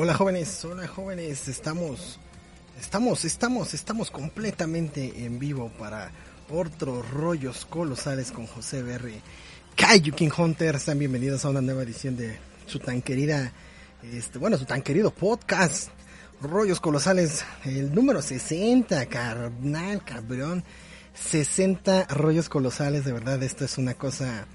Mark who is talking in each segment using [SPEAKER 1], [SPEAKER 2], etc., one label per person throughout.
[SPEAKER 1] Hola jóvenes, hola jóvenes, estamos, estamos, estamos, estamos completamente en vivo para otros rollos colosales con José Berry. Kaiju King Hunter, sean bienvenidos a una nueva edición de su tan querida, este, bueno, su tan querido podcast, Rollos Colosales, el número 60, carnal, cabrón, 60 rollos colosales, de verdad, esto es una cosa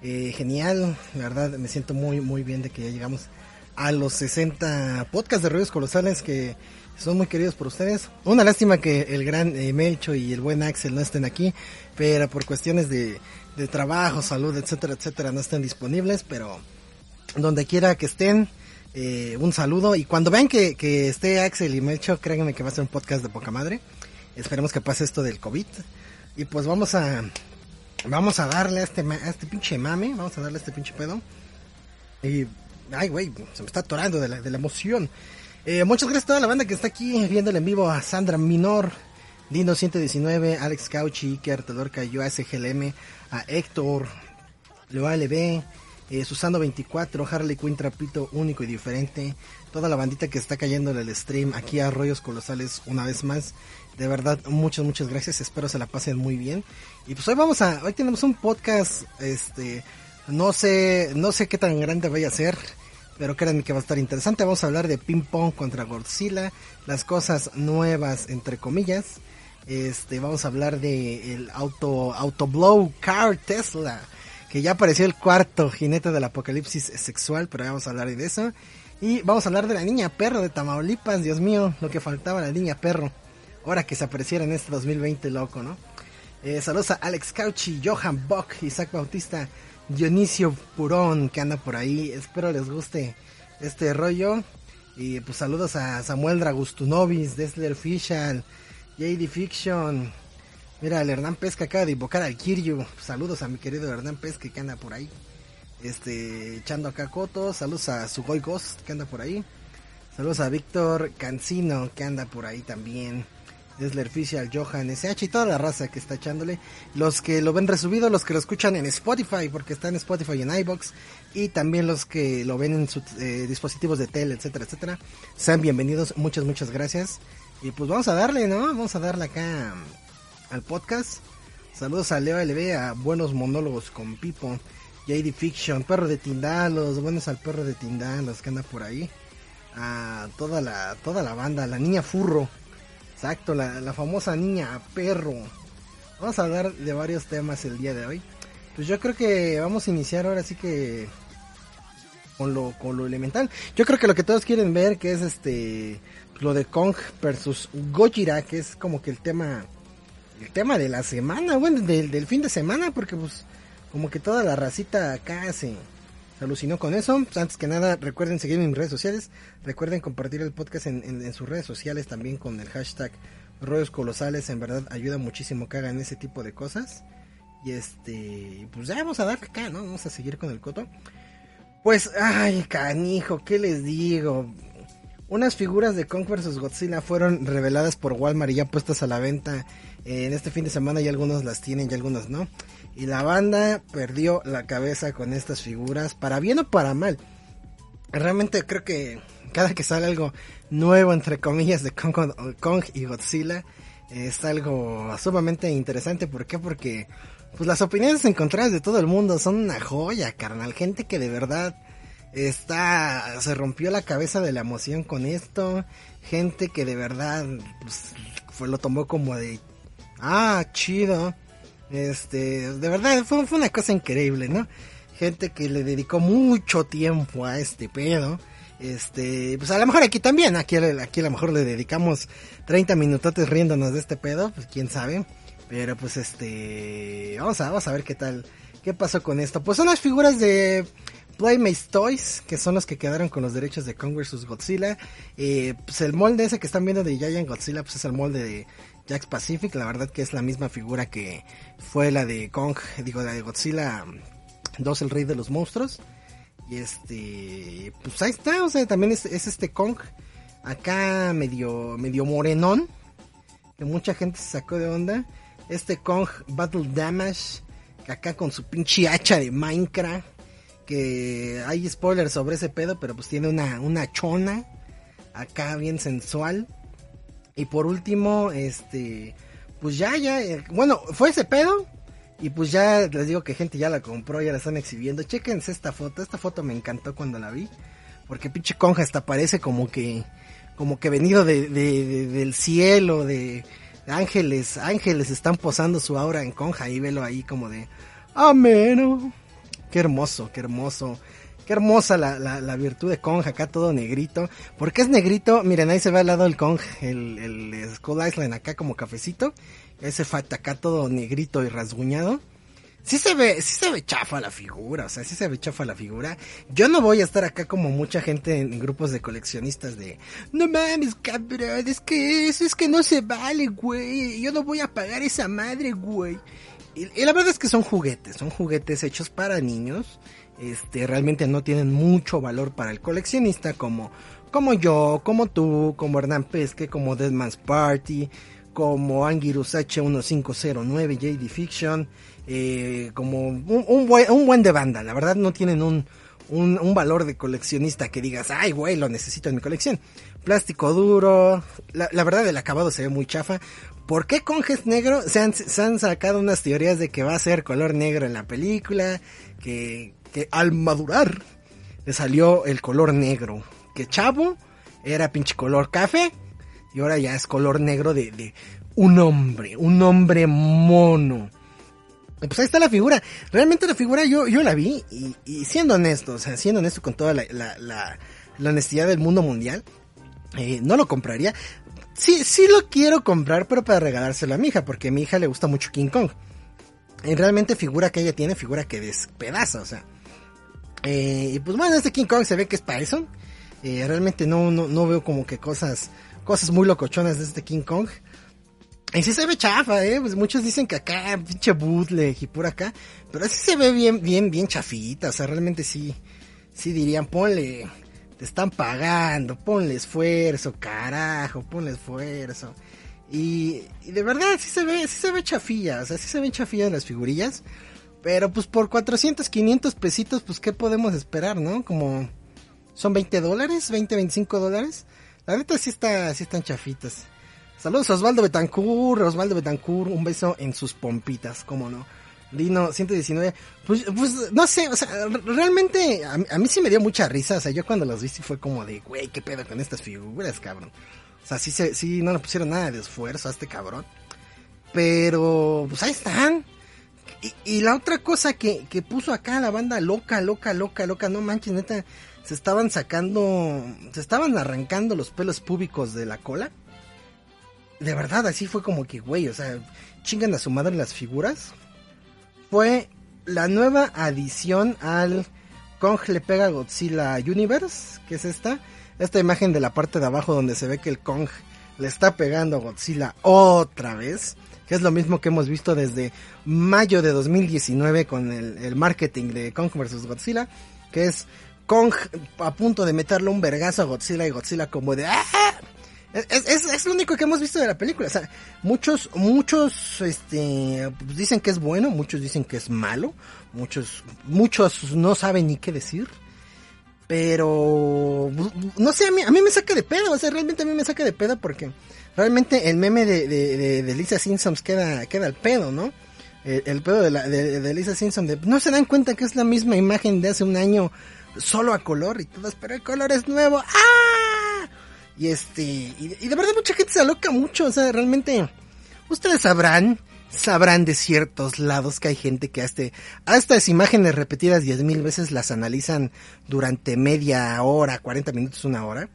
[SPEAKER 1] eh, genial, la verdad, me siento muy, muy bien de que ya llegamos a los 60 podcasts de Rollos Colosales que son muy queridos por ustedes. Una lástima que el gran eh, Melcho y el buen Axel no estén aquí, pero por cuestiones de, trabajo, salud, etcétera, etcétera, no estén disponibles, pero donde quiera que estén, eh, un saludo. Y cuando vean que, esté Axel y Melcho, créanme que va a ser un podcast de poca madre. Esperemos que pase esto del COVID. Y pues vamos a, vamos a darle a este, a este pinche mame, vamos a darle a este pinche pedo. Y Ay, güey, se me está atorando de la, de la emoción. Eh, muchas gracias a toda la banda que está aquí viéndole en vivo. A Sandra Minor, Dino 119, Alex Cauchi, Iker, Tedorca, yo, SGLM, a Héctor, Leo LB, eh, Susano 24, Harley Quinn Trapito, único y diferente. Toda la bandita que está cayendo en el stream aquí a Rollos Colosales una vez más. De verdad, muchas, muchas gracias. Espero se la pasen muy bien. Y pues hoy vamos a, hoy tenemos un podcast, este, no sé, no sé qué tan grande vaya a ser, pero créanme que va a estar interesante. Vamos a hablar de ping pong contra Godzilla, las cosas nuevas entre comillas. Este, vamos a hablar de el auto, autoblow car Tesla, que ya apareció el cuarto jinete del apocalipsis sexual, pero vamos a hablar de eso. Y vamos a hablar de la niña perro de Tamaulipas, Dios mío, lo que faltaba la niña perro. Ahora que se apareciera en este 2020 loco, ¿no? Eh, saludos a Alex Cauchi, Johan Bock, Isaac Bautista, Dionisio Purón que anda por ahí. Espero les guste este rollo. Y pues saludos a Samuel Dragustunovis, Desler Fischal, JD Fiction. Mira, el Hernán Pesca acaba de invocar al Kiryu. Saludos a mi querido Hernán Pesca que anda por ahí. Este, echando acá cotos. Saludos a Sugoi Ghost que anda por ahí. Saludos a Víctor Cancino que anda por ahí también. Desler Official, Johan, SH y toda la raza que está echándole. Los que lo ven resubido, los que lo escuchan en Spotify, porque está en Spotify y en iBox. Y también los que lo ven en sus eh, dispositivos de tele, etcétera, etcétera. Sean bienvenidos, muchas, muchas gracias. Y pues vamos a darle, ¿no? Vamos a darle acá al podcast. Saludos a Leo LB, a Buenos Monólogos con Pipo, JD Fiction, Perro de Tindalos, buenos al Perro de Tindalos que anda por ahí. A toda la, toda la banda, la niña Furro. Exacto, la, la famosa niña perro. Vamos a hablar de varios temas el día de hoy. Pues yo creo que vamos a iniciar ahora sí que con lo, con lo elemental. Yo creo que lo que todos quieren ver que es este lo de Kong versus Gojira, que es como que el tema el tema de la semana, bueno, del, del fin de semana, porque pues como que toda la racita acá se, alucinó con eso. Pues, antes que nada, recuerden seguirme en mis redes sociales. Recuerden compartir el podcast en sus redes sociales también con el hashtag Rollos Colosales. En verdad ayuda muchísimo que hagan ese tipo de cosas. Y este, pues ya vamos a dar acá, ¿no? Vamos a seguir con el coto. Pues, ay, canijo, ¿qué les digo? Unas figuras de Kong vs Godzilla fueron reveladas por Walmart y ya puestas a la venta eh, en este fin de semana y algunos las tienen y algunos no. Y la banda perdió la cabeza con estas figuras, para bien o para mal. Realmente creo que cada que sale algo nuevo, entre comillas, de Kong, Kong y Godzilla, es algo sumamente interesante. ¿Por qué? Porque pues las opiniones encontradas de todo el mundo son una joya, carnal. Gente que de verdad está se rompió la cabeza de la emoción con esto. Gente que de verdad pues, fue, lo tomó como de ah, chido. Este, de verdad fue, fue una cosa increíble, ¿no? Gente que le dedicó mucho tiempo a este pedo. Este, pues a lo mejor aquí también, aquí, aquí a lo mejor le dedicamos 30 minutotes riéndonos de este pedo, pues quién sabe. Pero pues este, vamos a, vamos a ver qué tal, qué pasó con esto. Pues son las figuras de Playmates Toys, que son los que quedaron con los derechos de Kong vs. Godzilla. Eh, pues el molde ese que están viendo de Giant Godzilla, pues es el molde de Jax Pacific. La verdad que es la misma figura que fue la de Kong, digo, la de Godzilla 2, el rey de los monstruos. Y este, pues ahí está, o sea, también es, es este Kong acá medio, medio morenón, que mucha gente se sacó de onda. Este Kong Battle Damage, acá con su pinche hacha de Minecraft que hay spoilers sobre ese pedo, pero pues tiene una, una chona acá bien sensual. Y por último, este, pues ya, ya, eh, bueno, fue ese pedo. Y pues ya les digo que gente ya la compró, ya la están exhibiendo. Chequense esta foto, esta foto me encantó cuando la vi. Porque pinche conja hasta parece como que, como que venido de, de, del cielo, de, ángeles, ángeles están posando su aura en conja y velo ahí como de, ameno. Qué hermoso, qué hermoso. Qué hermosa la, la, virtud de Kong, acá todo negrito. porque es negrito? Miren, ahí se ve al lado el Kong, el, el Skull Island acá como cafecito. Ese fat acá todo negrito y rasguñado. Sí se ve, sí se ve chafa la figura, o sea, sí se ve chafa la figura. Yo no voy a estar acá como mucha gente en, grupos de coleccionistas de, no mames, cabrón, es que eso es que no se vale, güey. Yo no voy a pagar esa madre, güey. Y, la verdad es que son juguetes, son juguetes hechos para niños. Este, realmente no tienen mucho valor para el coleccionista como, como yo, como tú, como Hernán Pesque, como Deadman's Party, como Anguirus H1509, JD Fiction, eh, como un, buen, un buen de banda. La verdad no tienen un, un, un, valor de coleccionista que digas, ay, güey, lo necesito en mi colección. Plástico duro, la, verdad el acabado se ve muy chafa. ¿Por qué Conges negro? Se han, sacado unas teorías de que va a ser color negro en la película, que, que al madurar le salió el color negro. Que Chavo era pinche color café y ahora ya es color negro de, de un hombre, un hombre mono. pues ahí está la figura. Realmente la figura yo, yo la vi y, siendo honesto, o sea, siendo honesto con toda la, la, la, la honestidad del mundo mundial, eh, no lo compraría sí, sí lo quiero comprar, pero para regalárselo a mi hija, porque a mi hija le gusta mucho King Kong. Y realmente figura que ella tiene, figura que despedaza, o sea. Eh, y pues bueno, este King Kong se ve que es Python. Eh, realmente no, no, no veo como que cosas, cosas muy locochonas de este King Kong. Y sí se ve chafa, eh, pues muchos dicen que acá, pinche bootleg y por acá. Pero así se ve bien, bien, bien chafita, o sea, realmente sí, sí dirían, ponle, te están pagando, ponle esfuerzo, carajo, ponle esfuerzo. Y, de verdad, sí se ve, sí se ve chafilla, o sea, sí se ven chafillas las figurillas. Pero pues por 400, 500 pesitos, pues qué podemos esperar, ¿no? Como son 20 dólares, 20, 25 dólares. La neta sí está, sí están chafitas. Saludos a Osvaldo Betancourt, Osvaldo Betancourt, un beso en sus pompitas, cómo no. Dino 119. Pues, pues no sé, o sea, realmente a, mí sí me dio mucha risa. O sea, yo cuando los vi fue como de, güey, qué pedo con estas figuras, cabrón. O sea, sí, sí no le pusieron nada de esfuerzo a este cabrón. Pero, pues ahí están. Y, la otra cosa que, que puso acá la banda loca, loca, loca, loca, no manches, neta, se estaban sacando, se estaban arrancando los pelos públicos de la cola. De verdad, así fue como que, güey, o sea, chingan a su madre las figuras fue la nueva adición al Kong le pega Godzilla Universe, que es esta, esta imagen de la parte de abajo donde se ve que el Kong le está pegando a Godzilla otra vez, que es lo mismo que hemos visto desde mayo de 2019 con el, el marketing de Kong vs. Godzilla, que es Kong a punto de meterle un vergazo a Godzilla y Godzilla como de ¡Ah! Es, es, lo único que hemos visto de la película. O sea, muchos, muchos, este, dicen que es bueno, muchos dicen que es malo, muchos, muchos no saben ni qué decir. Pero, no sé, a mí, a mí me saca de pedo, o sea, realmente a mí me saca de pedo porque realmente el meme de, de, Lisa Simpson queda, queda al pedo, ¿no? El, pedo de, la, de, Lisa Simpson, de, no se dan cuenta que es la misma imagen de hace un año, solo a color y todas, pero el color es nuevo. ¡Ah! Y este, y, de verdad mucha gente se aloca mucho, o sea, realmente, ustedes sabrán, sabrán de ciertos lados que hay gente que hasta, a estas imágenes repetidas diez mil veces las analizan durante media hora, 40 minutos, una hora.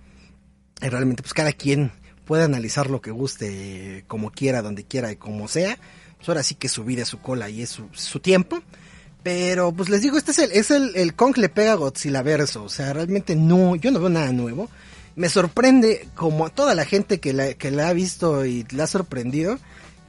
[SPEAKER 1] Y realmente, pues cada quien puede analizar lo que guste, como quiera, donde quiera y como sea. Pues ahora sí que su vida, su cola y es su, tiempo. Pero pues les digo, este es el, es el, el Kong le pega Godzilla verso. O sea, realmente no, yo no veo nada nuevo. Me sorprende como a toda la gente que la, que la ha visto y la ha sorprendido.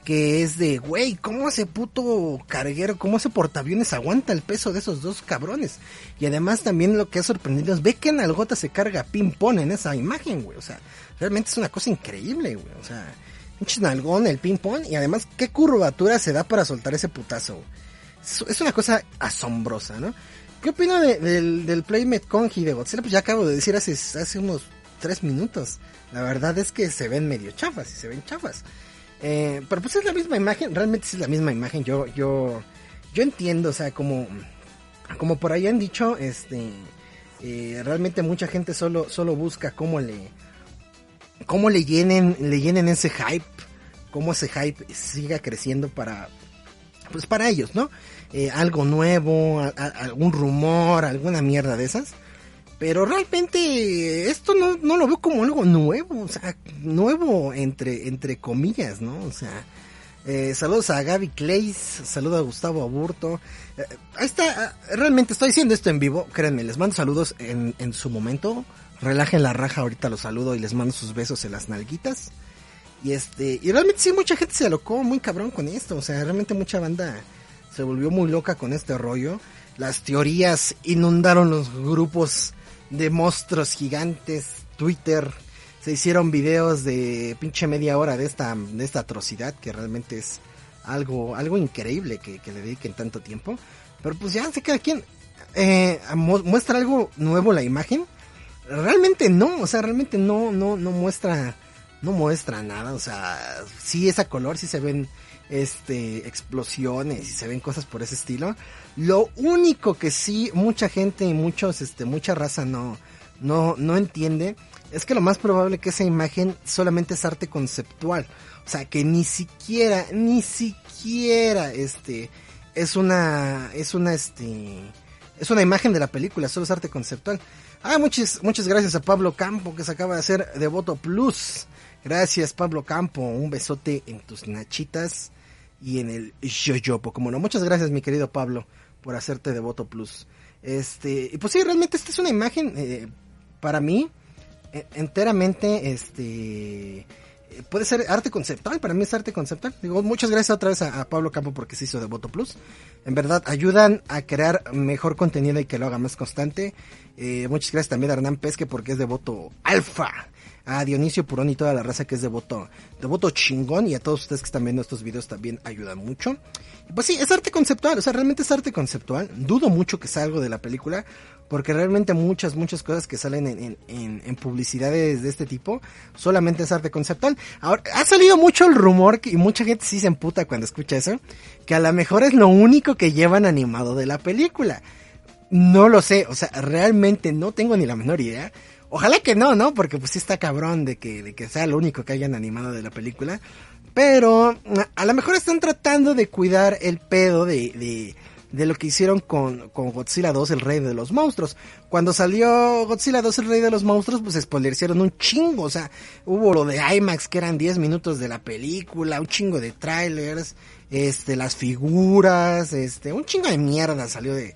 [SPEAKER 1] Que es de, güey, ¿cómo ese puto carguero, cómo ese portaaviones aguanta el peso de esos dos cabrones? Y además también lo que ha sorprendido es, ve que en Algota se carga ping-pong en esa imagen, güey. O sea, realmente es una cosa increíble, güey. O sea, pinche nalgón, el ping-pong. Y además, ¿qué curvatura se da para soltar ese putazo, es una cosa asombrosa, ¿no? ¿Qué opina del, del Playmate Kongi de Godzilla? Pues ya acabo de decir hace, hace unos tres minutos. La verdad es que se ven medio chafas y se ven chafas. Eh, pero pues es la misma imagen, realmente es la misma imagen. Yo, yo, yo entiendo, o sea, como, como por ahí han dicho, este, eh, realmente mucha gente solo, solo busca cómo le, cómo le llenen, le llenen ese hype, cómo ese hype siga creciendo para, pues para ellos, ¿no? Eh, algo nuevo, algún rumor, alguna mierda de esas. Pero realmente esto no, no lo veo como algo nuevo, o sea, nuevo entre, entre comillas, ¿no? O sea, eh, saludos a Gaby Clays, saludos a Gustavo Aburto. Eh, ahí está, realmente estoy diciendo esto en vivo, créanme, les mando saludos en, en su momento. Relajen la raja, ahorita los saludo y les mando sus besos en las nalguitas. Y este, y realmente sí, mucha gente se alocó muy cabrón con esto. O sea, realmente mucha banda se volvió muy loca con este rollo. Las teorías inundaron los grupos de monstruos gigantes, Twitter. Se hicieron videos de pinche media hora de esta, de esta atrocidad que realmente es algo, algo increíble que, que le dediquen tanto tiempo. Pero pues ya se queda quien eh, muestra algo nuevo la imagen. Realmente no, o sea, realmente no, no, no muestra no muestra nada, o sea, sí es a color, sí se ven este explosiones y se ven cosas por ese estilo. Lo único que sí mucha gente y muchos este mucha raza no no no entiende es que lo más probable que esa imagen solamente es arte conceptual, o sea, que ni siquiera ni siquiera este es una es una este es una imagen de la película, solo es arte conceptual. Ah, muchas muchas gracias a Pablo Campo que se acaba de hacer Devoto Plus. Gracias, Pablo Campo. Un besote en tus nachitas y en el yoyopo. Como no, muchas gracias, mi querido Pablo, por hacerte devoto plus. Este, pues sí, realmente esta es una imagen eh, para mí e, enteramente, este, puede ser arte conceptual. Para mí es arte conceptual. Digo, muchas gracias otra vez a, Pablo Campo porque se hizo devoto plus. En verdad, ayudan a crear mejor contenido y que lo haga más constante. Eh, muchas gracias también a Hernán Pesque porque es devoto alfa a Dionisio Purón y toda la raza que es devoto, devoto chingón y a todos ustedes que están viendo estos videos también ayudan mucho. Pues sí, es arte conceptual, o sea, realmente es arte conceptual. Dudo mucho que sea algo de la película, porque realmente muchas, muchas cosas que salen en, en, en, publicidades de este tipo solamente es arte conceptual. Ahora, ha salido mucho el rumor y mucha gente sí se emputa cuando escucha eso, que a lo mejor es lo único que llevan animado de la película. No lo sé, o sea, realmente no tengo ni la menor idea Ojalá que no, ¿no? Porque pues sí está cabrón de que, de que sea lo único que hayan animado de la película. Pero a lo mejor están tratando de cuidar el pedo de, de, de lo que hicieron con, con, Godzilla 2, el rey de los monstruos. Cuando salió Godzilla 2, el rey de los monstruos, pues hicieron un chingo. O sea, hubo lo de IMAX, que eran 10 minutos de la película, un chingo de trailers, este, las figuras, este, un chingo de mierda salió de,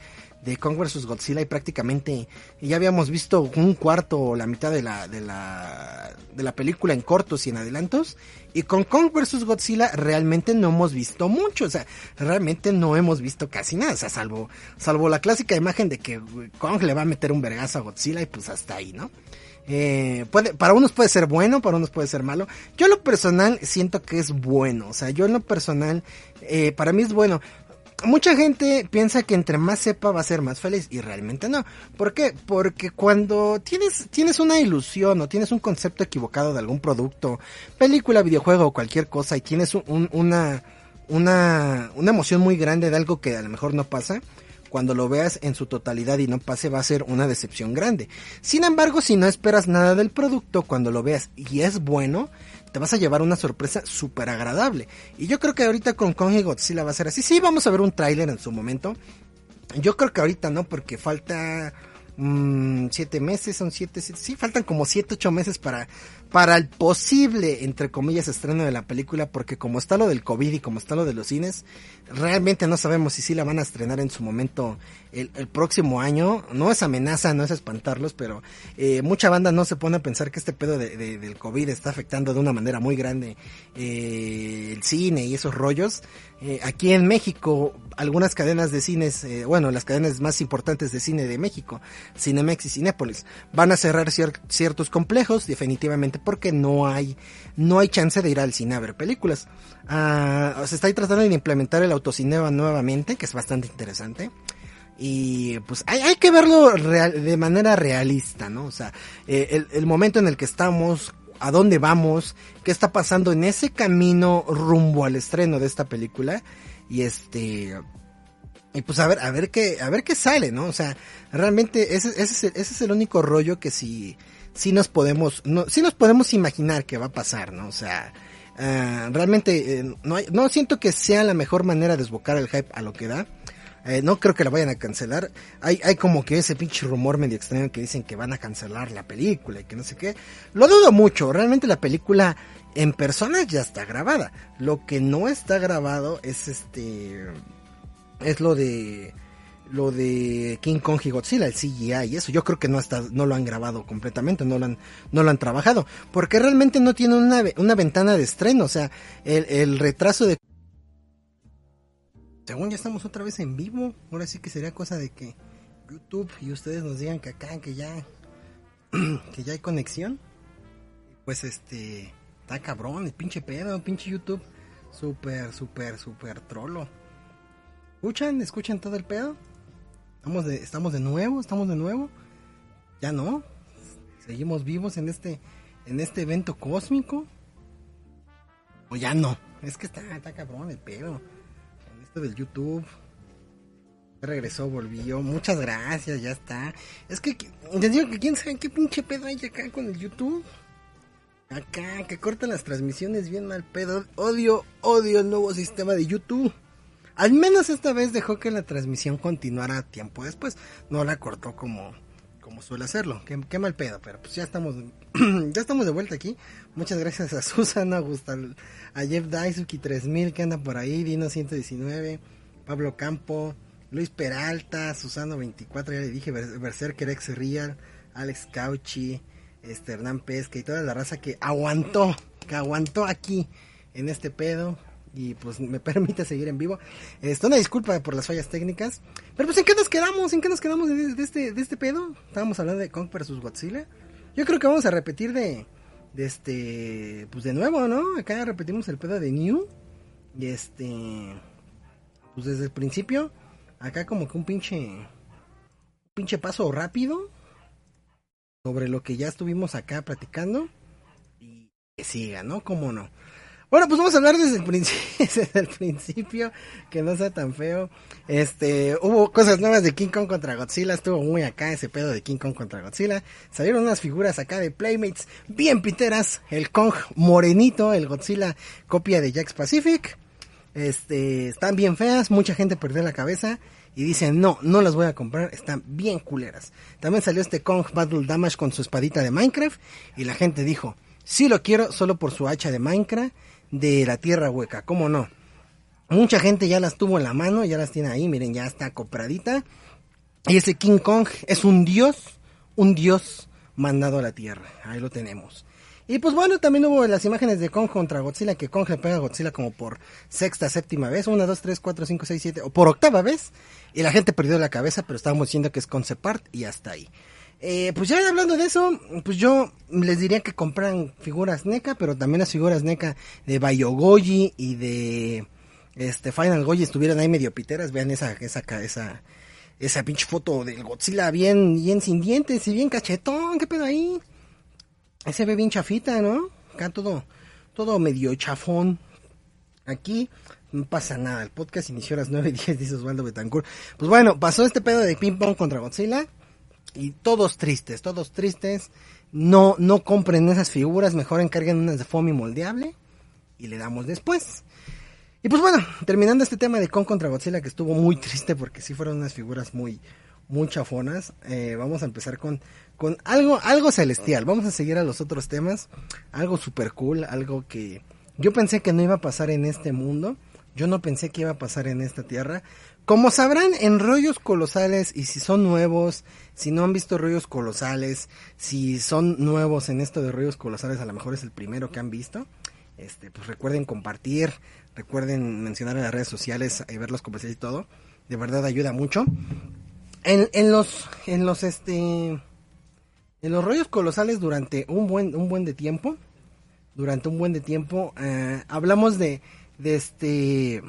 [SPEAKER 1] de Kong vs Godzilla y prácticamente ya habíamos visto un cuarto o la mitad de la, de la, de la película en cortos y en adelantos. Y con Kong vs Godzilla realmente no hemos visto mucho, o sea, realmente no hemos visto casi nada, o sea, salvo, salvo la clásica imagen de que Kong le va a meter un vergazo a Godzilla y pues hasta ahí, ¿no? Eh, puede, para unos puede ser bueno, para unos puede ser malo. Yo en lo personal siento que es bueno, o sea, yo en lo personal, eh, para mí es bueno mucha gente piensa que entre más sepa va a ser más feliz y realmente no. ¿Por qué? Porque cuando tienes, tienes una ilusión o tienes un concepto equivocado de algún producto, película, videojuego o cualquier cosa y tienes una, una, una emoción muy grande de algo que a lo mejor no pasa, cuando lo veas en su totalidad y no pase va a ser una decepción grande. Sin embargo, si no esperas nada del producto, cuando lo veas y es bueno, te vas a llevar una sorpresa súper agradable. Y yo creo que ahorita con Kong y Godzilla va a ser así. Sí, vamos a ver un tráiler en su momento. Yo creo que ahorita no, porque falta mmm, siete meses, son siete, sí, faltan como siete, ocho meses para, para el posible, entre comillas, estreno de la película, porque como está lo del COVID y como está lo de los cines, realmente no sabemos si sí la van a estrenar en su momento el, próximo año. No es amenaza, no es espantarlos, pero eh, mucha banda no se pone a pensar que este pedo de, del COVID está afectando de una manera muy grande eh, el cine y esos rollos. Eh, aquí en México, algunas cadenas de cines, eh, bueno, las cadenas más importantes de cine de México, Cinemex y Cinépolis, van a cerrar ciertos complejos, definitivamente, porque no hay, no hay chance de ir al cine a ver películas. Ah, se está tratando de implementar el autocinema nuevamente, que es bastante interesante. Y pues hay, hay que verlo de manera realista, ¿no? O sea, eh, el, el momento en el que estamos, a dónde vamos, qué está pasando en ese camino rumbo al estreno de esta película y este y pues a ver a ver qué a ver qué sale, ¿no? O sea, realmente ese, ese, es, el, ese es el único rollo que sí sí nos podemos no sí nos podemos imaginar que va a pasar, ¿no? O sea, uh, realmente eh, no no siento que sea la mejor manera de desbocar el hype a lo que da. Eh, no creo que la vayan a cancelar. Hay, hay como que ese pinche rumor medio extraño que dicen que van a cancelar la película y que no sé qué. Lo dudo mucho. Realmente la película en persona ya está grabada. Lo que no está grabado es este. Es lo de. Lo de King Kong y Godzilla, el CGI y eso. Yo creo que no está, no lo han grabado completamente, no lo han, no lo han trabajado. Porque realmente no tiene una, una ventana de estreno. O sea, el, el retraso de según ya estamos otra vez en vivo, ahora sí que sería cosa de que YouTube y ustedes nos digan que acá, que ya, que ya hay conexión. Pues este, está cabrón, el pinche pedo, pinche YouTube, súper, súper, súper trolo. ¿Escuchan? ¿Escuchan todo el pedo? Estamos de, estamos de nuevo, estamos de nuevo. Ya no, seguimos vivos en este, en este evento cósmico. O ya no, es que está, está cabrón el pedo del YouTube. Regresó, volvió. Muchas gracias, ya está. Es que, digo que quién sabe qué pinche pedo hay acá con el YouTube. Acá, que cortan las transmisiones bien mal pedo. Odio, odio el nuevo sistema de YouTube. Al menos esta vez dejó que la transmisión continuara tiempo después. No la cortó como, como suele hacerlo. Qué, mal pedo, pero pues ya estamos, ya estamos de vuelta aquí. Muchas gracias a Susana, a Jeff Daisuki 3000 que anda por ahí, Dino 119, Pablo Campo, Luis Peralta, Susano 24, ya le dije, Berserker X Real, Alex Cauchi, este Hernán Pesca y toda la raza que aguantó, que aguantó aquí en este pedo y pues me permite seguir en vivo. Esto una disculpa por las fallas técnicas. Pero pues en qué nos quedamos, en qué nos quedamos de, este, de este pedo. Estábamos hablando de Kong vs Godzilla. Yo creo que vamos a repetir de, de este, pues de nuevo, ¿no? Acá repetimos el pedo de New. Y este, pues desde el principio, acá como que un pinche, un pinche paso rápido sobre lo que ya estuvimos acá platicando. Y que siga, ¿no? ¿Cómo no? Bueno, pues vamos a hablar desde el, principio, que no sea tan feo. Este, hubo cosas nuevas de King Kong contra Godzilla, estuvo muy acá ese pedo de King Kong contra Godzilla. Salieron unas figuras acá de Playmates bien piteras, el Kong morenito, el Godzilla copia de Jax Pacific. Este, están bien feas, mucha gente perdió la cabeza y dicen, no, no las voy a comprar, están bien culeras. También salió este Kong Battle Damage con su espadita de Minecraft y la gente dijo, sí lo quiero solo por su hacha de Minecraft de la tierra hueca, ¿cómo no? Mucha gente ya las tuvo en la mano, ya las tiene ahí, miren, ya está compradita. Y ese King Kong es un dios, un dios mandado a la tierra. Ahí lo tenemos. Y pues bueno, también hubo las imágenes de Kong contra Godzilla, que Kong le pega a Godzilla como por sexta, séptima vez, una, dos, tres, cuatro, cinco, seis, siete, o por octava vez. Y la gente perdió la cabeza, pero estábamos diciendo que es concept art y hasta ahí. Eh, pues ya hablando de eso, pues yo les diría que compran figuras NECA, pero también las figuras NECA de Bayogoji y de este Final Goji estuvieran ahí medio piteras. Vean esa, esa, esa, esa pinche foto del Godzilla bien, bien sin dientes y bien cachetón, qué pedo ahí. Ese ve bien chafita, ¿no? Acá todo, todo medio chafón. Aquí no pasa nada, el podcast inició a las 9.10, dice Osvaldo Betancourt. Pues bueno, pasó este pedo de ping pong contra Godzilla y todos tristes, todos tristes. No, no compren esas figuras, mejor encarguen unas de foamy moldeable y le damos después. Y pues bueno, terminando este tema de Kong contra Godzilla que estuvo muy triste porque sí fueron unas figuras muy, muy chafonas. Eh, vamos a empezar con, con algo, algo celestial. Vamos a seguir a los otros temas. Algo super cool, algo que yo pensé que no iba a pasar en este mundo. Yo no pensé que iba a pasar en esta tierra. Como sabrán, en rollos colosales, y si son nuevos, si no han visto rollos colosales, si son nuevos en esto de rollos colosales, a lo mejor es el primero que han visto. Este, pues recuerden compartir, recuerden mencionar en las redes sociales y ver los comerciales y todo. De verdad ayuda mucho. En, en los, en los, este, en los rollos colosales durante un buen, un buen de tiempo, durante un buen de tiempo, eh, hablamos de, de este,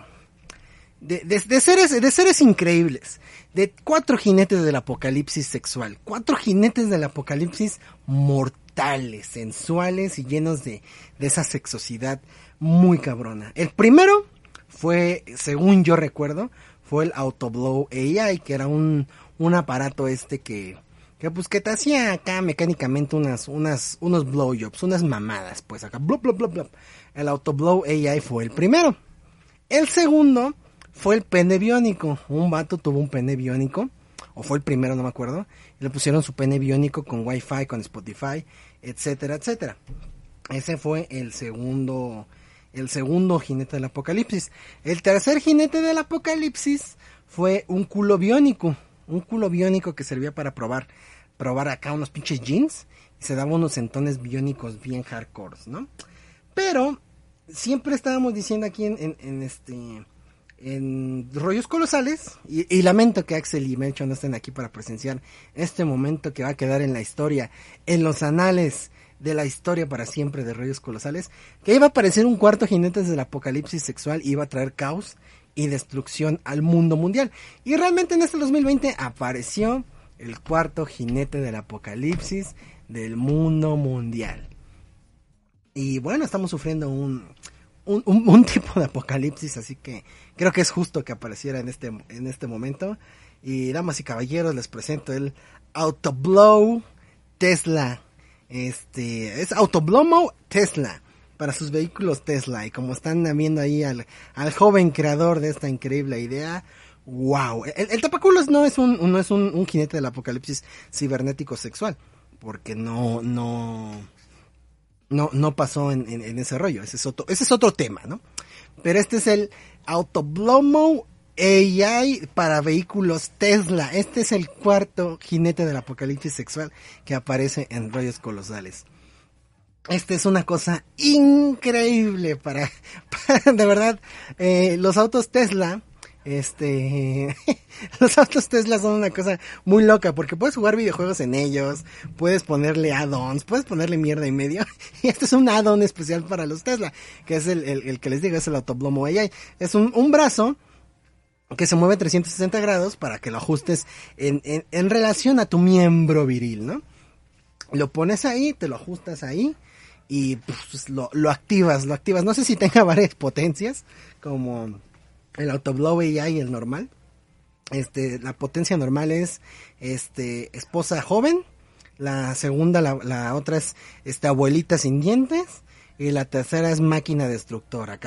[SPEAKER 1] de, de, seres, de seres increíbles, de cuatro jinetes del apocalipsis sexual, cuatro jinetes del apocalipsis mortales, sensuales y llenos de, de esa sexosidad muy cabrona. El primero fue, según yo recuerdo, fue el Autoblow AI, que era un, un aparato este que, que pues que te hacía acá mecánicamente unas, unas, unos blowjobs, unas mamadas, pues acá, blop, blop, blop, blop. El Autoblow AI fue el primero. El segundo fue el pene biónico. Un vato tuvo un pene biónico, o fue el primero, no me acuerdo. Y le pusieron su pene biónico con Wi-Fi, con Spotify, etcétera, etcétera. Ese fue el segundo, el segundo jinete del apocalipsis. El tercer jinete del apocalipsis fue un culo biónico. Un culo biónico que servía para probar, probar acá unos pinches jeans. Y se daba unos sentones biónicos bien hardcore, ¿no? Pero siempre estábamos diciendo aquí en, en este en Rollos Colosales. Y, lamento que Axel y Mencho no estén aquí para presenciar este momento que va a quedar en la historia, en los anales de la historia para siempre de Rollos Colosales. Que iba a aparecer un cuarto jinete del apocalipsis sexual y iba a traer caos y destrucción al mundo mundial. Y realmente en este 2020 apareció el cuarto jinete del apocalipsis del mundo mundial. Y bueno, estamos sufriendo un, un, tipo de apocalipsis, así que creo que es justo que apareciera en este, en este momento. Y damas y caballeros, les presento el Autoblow Tesla. Este, es Autoblomo Tesla para sus vehículos Tesla. Y como están viendo ahí al, al joven creador de esta increíble idea, wow. El, el tapaculos no es un, no es un jinete del apocalipsis cibernético sexual. Porque no, no, no, no pasó en, en, ese rollo. Ese es otro, ese es otro tema, ¿no? Pero este es el Autoblomo AI para vehículos Tesla. Este es el cuarto jinete del apocalipsis sexual que aparece en rollos colosales. Esta es una cosa increíble para, de verdad, eh, los autos Tesla este, los autos Tesla son una cosa muy loca porque puedes jugar videojuegos en ellos, puedes ponerle add-ons, puedes ponerle mierda y medio. Y este es un add-on especial para los Tesla, que es el, el, que les digo, es el Autoblomo AI. Es un, un brazo que se mueve 360 grados para que lo ajustes en, en, en relación a tu miembro viril, ¿no? Lo pones ahí, te lo ajustas ahí y pues, lo, lo activas, lo activas. No sé si tenga varias potencias, como el Autoblow AI, el normal. Este, la potencia normal es, este, esposa joven. La segunda, la, otra es, este, abuelita sin dientes. Y la tercera es máquina destructora,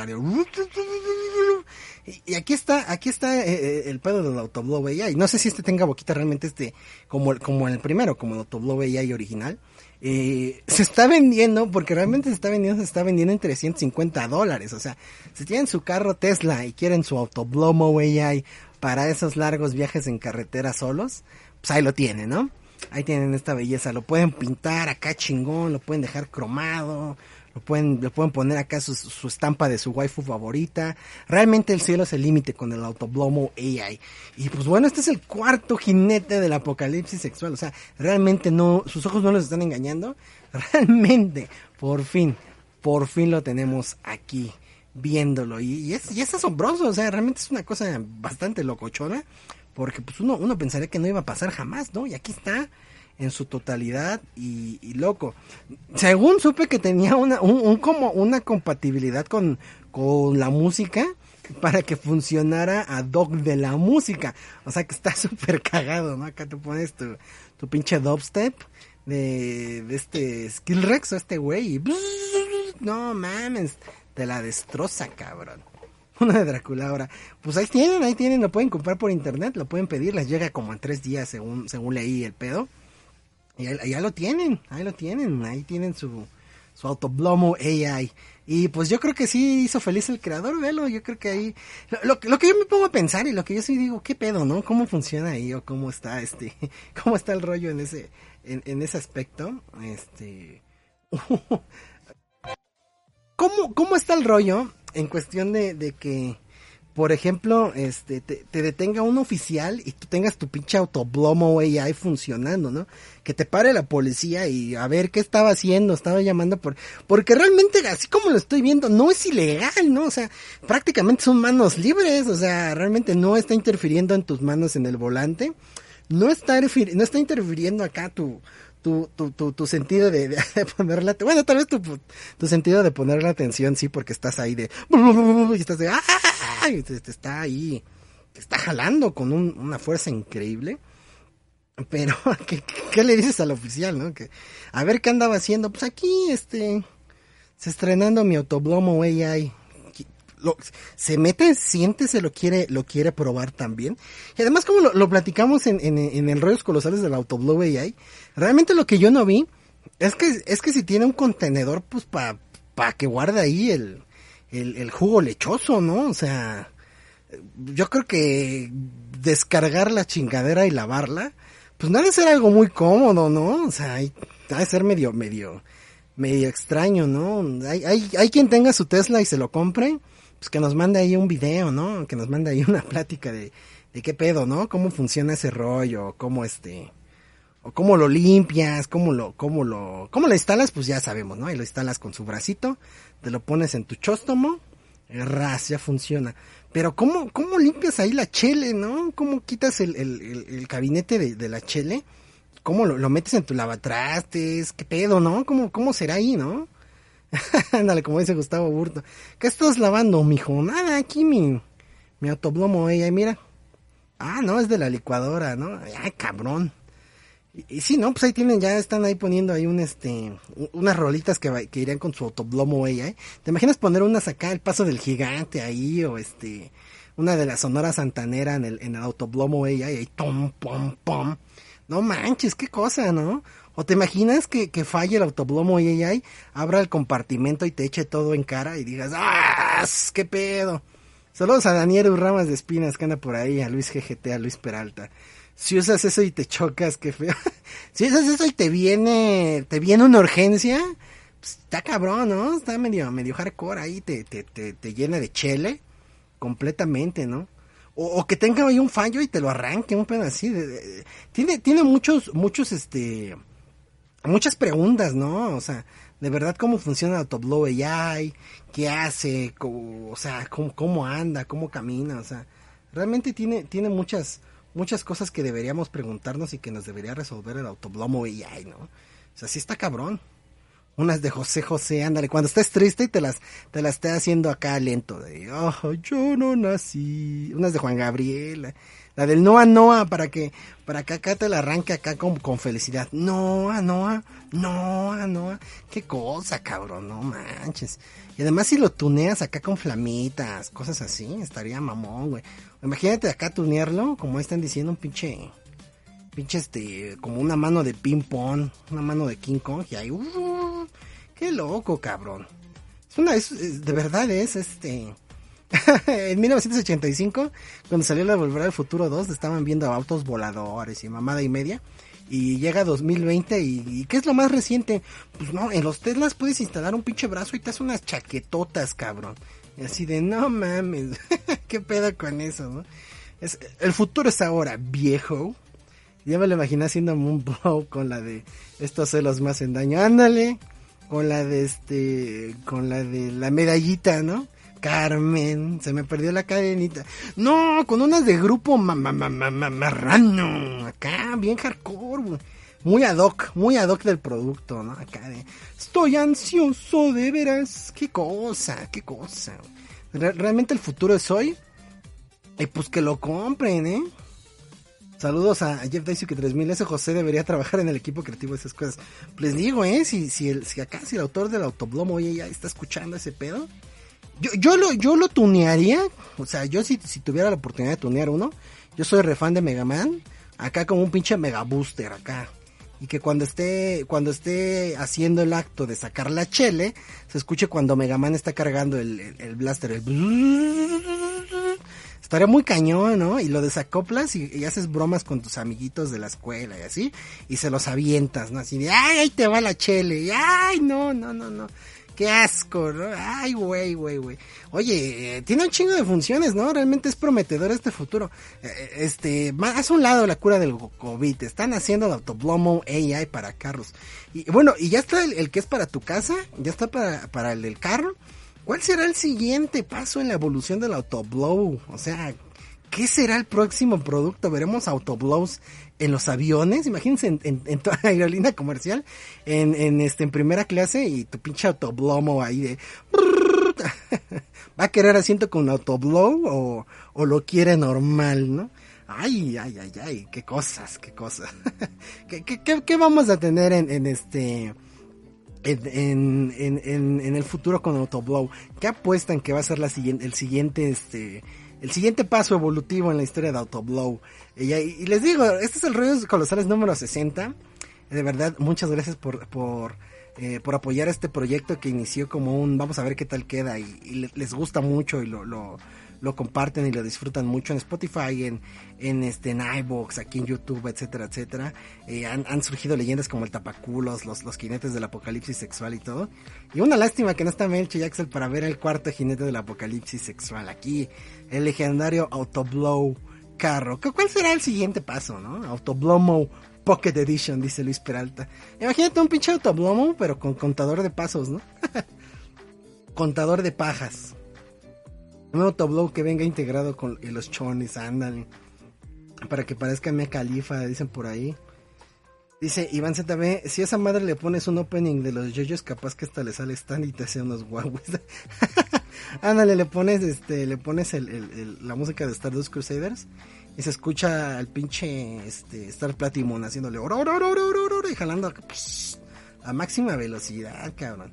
[SPEAKER 1] Y, aquí está, aquí está eh, eh, el pedo del Autoblow AI. No sé si este tenga boquita realmente este, como, como el primero, como el Autoblow AI original. Eh, se está vendiendo, porque realmente se está vendiendo, se está vendiendo en 350 dólares. O sea, si tienen su carro Tesla y quieren su Autoblomo AI para esos largos viajes en carretera solos, pues ahí lo tienen, ¿no? Ahí tienen esta belleza, lo pueden pintar acá chingón, lo pueden dejar cromado, lo pueden, le pueden poner acá su, su, estampa de su waifu favorita. Realmente el cielo es el límite con el Autoblomo AI. Y pues bueno, este es el cuarto jinete del apocalipsis sexual. O sea, realmente no, sus ojos no los están engañando. Realmente, por fin, por fin lo tenemos aquí viéndolo. Y, y es, y es asombroso, o sea, realmente es una cosa bastante locochona. Porque pues uno, uno pensaría que no iba a pasar jamás, ¿no? Y aquí está en su totalidad y, loco. Según supe que tenía una, un, como una compatibilidad con, con la música para que funcionara a dog de la música. O sea que está súper cagado, ¿no? Acá te pones tu, tu pinche dubstep de, de este Skillrex o este güey y no mames, te la destroza, cabrón. uno de Drácula ahora. Pues ahí tienen, ahí tienen, lo pueden comprar por internet, lo pueden pedir, les llega como en tres días según, según leí el pedo. Y ya, lo tienen, ahí lo tienen, ahí tienen su, su Autoblomo AI. Y pues yo creo que sí hizo feliz el creador, velo, yo creo que ahí, lo, lo, que yo me pongo a pensar y lo que yo sí digo, ¿qué pedo, no? ¿Cómo funciona ahí o cómo está este, cómo está el rollo en ese, en, en ese aspecto? Este, ¿cómo, ¿cómo está el rollo en cuestión de, de que, por ejemplo, este, te, detenga un oficial y tú tengas tu pinche autoblomo AI funcionando, ¿no? Que te pare la policía y a ver qué estaba haciendo, estaba llamando por, porque realmente, así como lo estoy viendo, no es ilegal, ¿no? O sea, prácticamente son manos libres, o sea, realmente no está interfiriendo en tus manos en el volante, no está, no está interfiriendo acá tu, tu, tu, tu, tu sentido de, de, ponerle bueno tal vez tu, tu sentido de poner la atención sí porque estás ahí de y estás de ¡ah! Y te, está ahí te está jalando con un, una fuerza increíble. Pero ¿qué, ¿qué, le dices al oficial no que a ver qué andaba haciendo. Pues aquí este se estrenando mi autoblomo AI lo, se mete, siente, se lo quiere, lo quiere probar también. Y además, como lo, platicamos en, en, en, el Rollos Colosales del Autoblow AI, realmente lo que yo no vi es que, es que si tiene un contenedor, pues para pa que guarde ahí el, el, el jugo lechoso, ¿no? O sea, yo creo que descargar la chingadera y lavarla, pues no ha de ser algo muy cómodo, ¿no? O sea, hay, ha de ser medio, medio, medio extraño, ¿no? Hay, hay, hay quien tenga su Tesla y se lo compre, pues que nos mande ahí un video, ¿no? Que nos mande ahí una plática de, de qué pedo, ¿no? Cómo funciona ese rollo, cómo este, o cómo lo limpias, cómo lo, cómo lo, cómo lo instalas, pues ya sabemos, ¿no? Y lo instalas con su bracito, te lo pones en tu chóstomo, ras, ya funciona. Pero cómo, cómo limpias ahí la chele, ¿no? ¿Cómo quitas el, el, el, gabinete de, de, la chele? ¿Cómo lo, lo, metes en tu lavatrastes? ¿Qué pedo, no? ¿Cómo, cómo será ahí, no? Ándale, como dice Gustavo Burto. ¿Qué estás lavando, mijo? Nada, aquí mi, mi autoblomo, ella, mira. Ah, no, es de la licuadora, ¿no? Ay, cabrón. Y, sí, no, pues ahí tienen, ya están ahí poniendo ahí un, este, unas rolitas que, irían con su autoblomo, ella, ¿eh? ¿Te imaginas poner unas acá, el paso del gigante ahí, o este, una de la Sonora Santanera en el, en el autoblomo, ella, y ahí, tom, pom, pom. No manches, qué cosa, ¿no? ¿O te imaginas que, que falle el autoblomo y abra el compartimento y te eche todo en cara y digas, ¡ah! ¡Qué pedo! Saludos a Daniel Urramas de Espinas que anda por ahí, a Luis GGT, a Luis Peralta. Si usas eso y te chocas, qué feo. si usas eso y te viene, te viene una urgencia, pues está cabrón, ¿no? Está medio, medio hardcore ahí, te, te, te, llena de chele completamente, ¿no? O, que tenga ahí un fallo y te lo arranque, un pedo así. tiene, tiene muchos, muchos, este, muchas preguntas, ¿no? O sea, de verdad cómo funciona Autoblow AI, qué hace, o sea, cómo, cómo, anda, cómo camina, o sea, realmente tiene, tiene muchas, muchas cosas que deberíamos preguntarnos y que nos debería resolver el Autoblow AI, ¿no? O sea, sí está cabrón. Unas de José José, ándale, cuando estés triste y te las, te las esté haciendo acá lento, de, oh, yo no nací. Unas de Juan Gabriel, la del Noa Noa para que, para que acá te la arranque acá con, con felicidad. Noa Noa, Noa Noa. Qué cosa, cabrón, no manches. Y además si lo tuneas acá con flamitas, cosas así, estaría mamón, güey. Imagínate acá tunearlo, como están diciendo, un pinche, pinche este, como una mano de ping pong, una mano de King Kong, y ahí, uh, qué loco, cabrón. Es una, de verdad es este, en 1985, cuando salió la Volver al Futuro 2, estaban viendo autos voladores y mamada y media. Y llega 2020 y, ¿qué es lo más reciente? Pues no, en los Teslas puedes instalar un pinche brazo y te hace unas chaquetotas, cabrón. Y así de, no mames, ¿qué pedo con eso, no? Es, el futuro es ahora, viejo. Ya me lo imaginé haciendo un con la de estos celos más en daño. Ándale, con la de este, con la de la medallita, ¿no? Carmen, se me perdió la cadenita. No, con unas de grupo marrano. Acá, bien hardcore, Muy ad hoc, muy ad hoc del producto, ¿no? Acá de, estoy ansioso de veras. Qué cosa, qué cosa. realmente el futuro es hoy. Y pues que lo compren, ¿eh? Saludos a Jeff Daisy que 3000. Ese José debería trabajar en el equipo creativo de esas cosas. Les digo, ¿eh? Si, si, el, si acá, si el autor del Autoblomo oye, ya está escuchando ese pedo Yo, yo, lo, yo lo tunearía, o sea, yo si, si tuviera la oportunidad de tunear uno, yo soy refan de Mega Man, acá como un pinche Mega Booster acá. Y que cuando esté, cuando esté haciendo el acto de sacar la chele, se escuche cuando Mega Man está cargando el, el, el blaster, el estaría muy cañón, ¿no? Y lo desacoplas y, y, haces bromas con tus amiguitos de la escuela y así, y se los avientas, ¿no? Así de, ay, ahí te va la chele, y ay, no, no, no, no. Qué asco, ¿no? Ay, güey, güey, güey. Oye, eh, tiene un chingo de funciones, ¿no? Realmente es prometedor este futuro. Eh, este, haz un lado la cura del COVID. Están haciendo el Autoblomo AI para carros. Y bueno, y ya está el, el, que es para tu casa, ya está para, para el del carro. ¿Cuál será el siguiente paso en la evolución del Autoblow? O sea, ¿qué será el próximo producto? ¿Veremos Autoblows en los aviones? Imagínense en, en, en toda aerolínea comercial, en, este, en primera clase y tu pinche Autoblomo ahí de... ¿Va a querer asiento con Autoblow o, o lo quiere normal, no? Ay, ay, ay, ay, qué cosas, qué cosas. ¿Qué, qué, qué, qué vamos a tener en, en este en, en, en, el futuro con Autoblow? ¿Qué apuestan que va a ser el siguiente, este, el siguiente paso evolutivo en la historia de Autoblow? Y, y les digo, este es el Rollos Colosales número 60. De verdad, muchas gracias por, por, eh, por apoyar este proyecto que inició como un, vamos a ver qué tal queda y, y les gusta mucho y lo, lo, lo comparten y lo disfrutan mucho en Spotify, en, en este, en iVoox, aquí en YouTube, etcétera, etcétera. Eh, han, han, surgido leyendas como el tapaculos, los, los jinetes del apocalipsis sexual y todo. Y una lástima que no está Melchi y Axel para ver el cuarto jinete del apocalipsis sexual aquí, el legendario Autoblow carro. ¿Cuál será el siguiente paso, no? Autoblomo Pocket Edition, dice Luis Peralta. Imagínate un pinche Autoblomo, pero con contador de pasos, ¿no? contador de pajas. Un autoblow que venga integrado con los chones, ándale. Para que parezca Mia Califa, dicen por ahí. Dice Iván ZB, si a esa madre le pones un opening de los yoyos, capaz que hasta le sale stand y te hace unos guagues. ándale, le pones este, le pones el, la música de Stardust Crusaders y se escucha al pinche este, Star Platinum haciéndole oro, oro, oro, oro, y jalando a máxima velocidad, cabrón.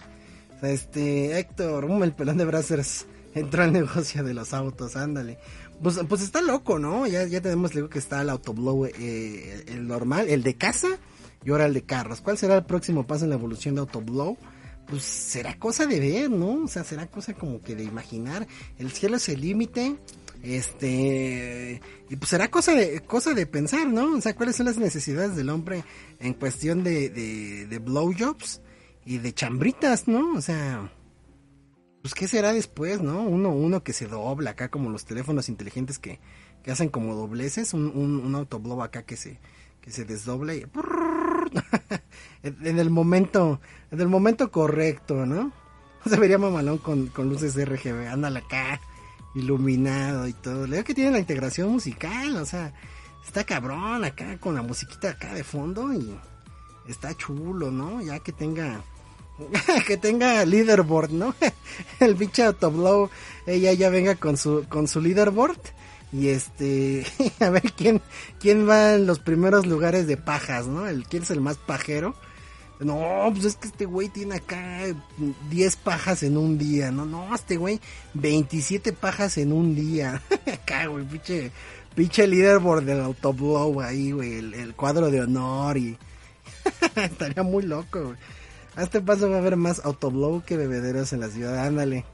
[SPEAKER 1] O sea, este, Héctor, um, el pelón de Brazzers entró al negocio de los autos, ándale. Pues, pues está loco, ¿no? Ya, ya tenemos luego que está el autoblow, eh, el normal, el de casa y ahora el de carros. ¿Cuál será el próximo paso en la evolución de autoblow? Pues será cosa de ver, ¿no? O sea, será cosa como que de imaginar. El cielo es el límite. Este, y pues será cosa de, cosa de pensar, ¿no? O sea, cuáles son las necesidades del hombre en cuestión de, de, de blowjobs y de chambritas, ¿no? O sea, pues qué será después, ¿no? Uno, uno que se dobla acá como los teléfonos inteligentes que, que hacen como dobleces, un, un, un autoblow acá que se, que se desdobla y en el momento, en el momento correcto, ¿no? Se vería mamalón con, con luces RGB, ándale acá, iluminado y todo. Le que tiene la integración musical, o sea, está cabrón acá con la musiquita acá de fondo y está chulo, ¿no? Ya que tenga que tenga leaderboard, ¿no? El pinche Autoblow, ella ya venga con su, con su leaderboard. Y este, a ver quién, quién va en los primeros lugares de pajas, ¿no? El, quién es el más pajero. No, pues es que este güey tiene acá 10 pajas en un día. No, no, este güey 27 pajas en un día. acá, güey, pinche, pinche leaderboard del Autoblow ahí, güey, el, el cuadro de honor y... Estaría muy loco, güey. A este paso va a haber más autoblow que bebederos en la ciudad. Ándale.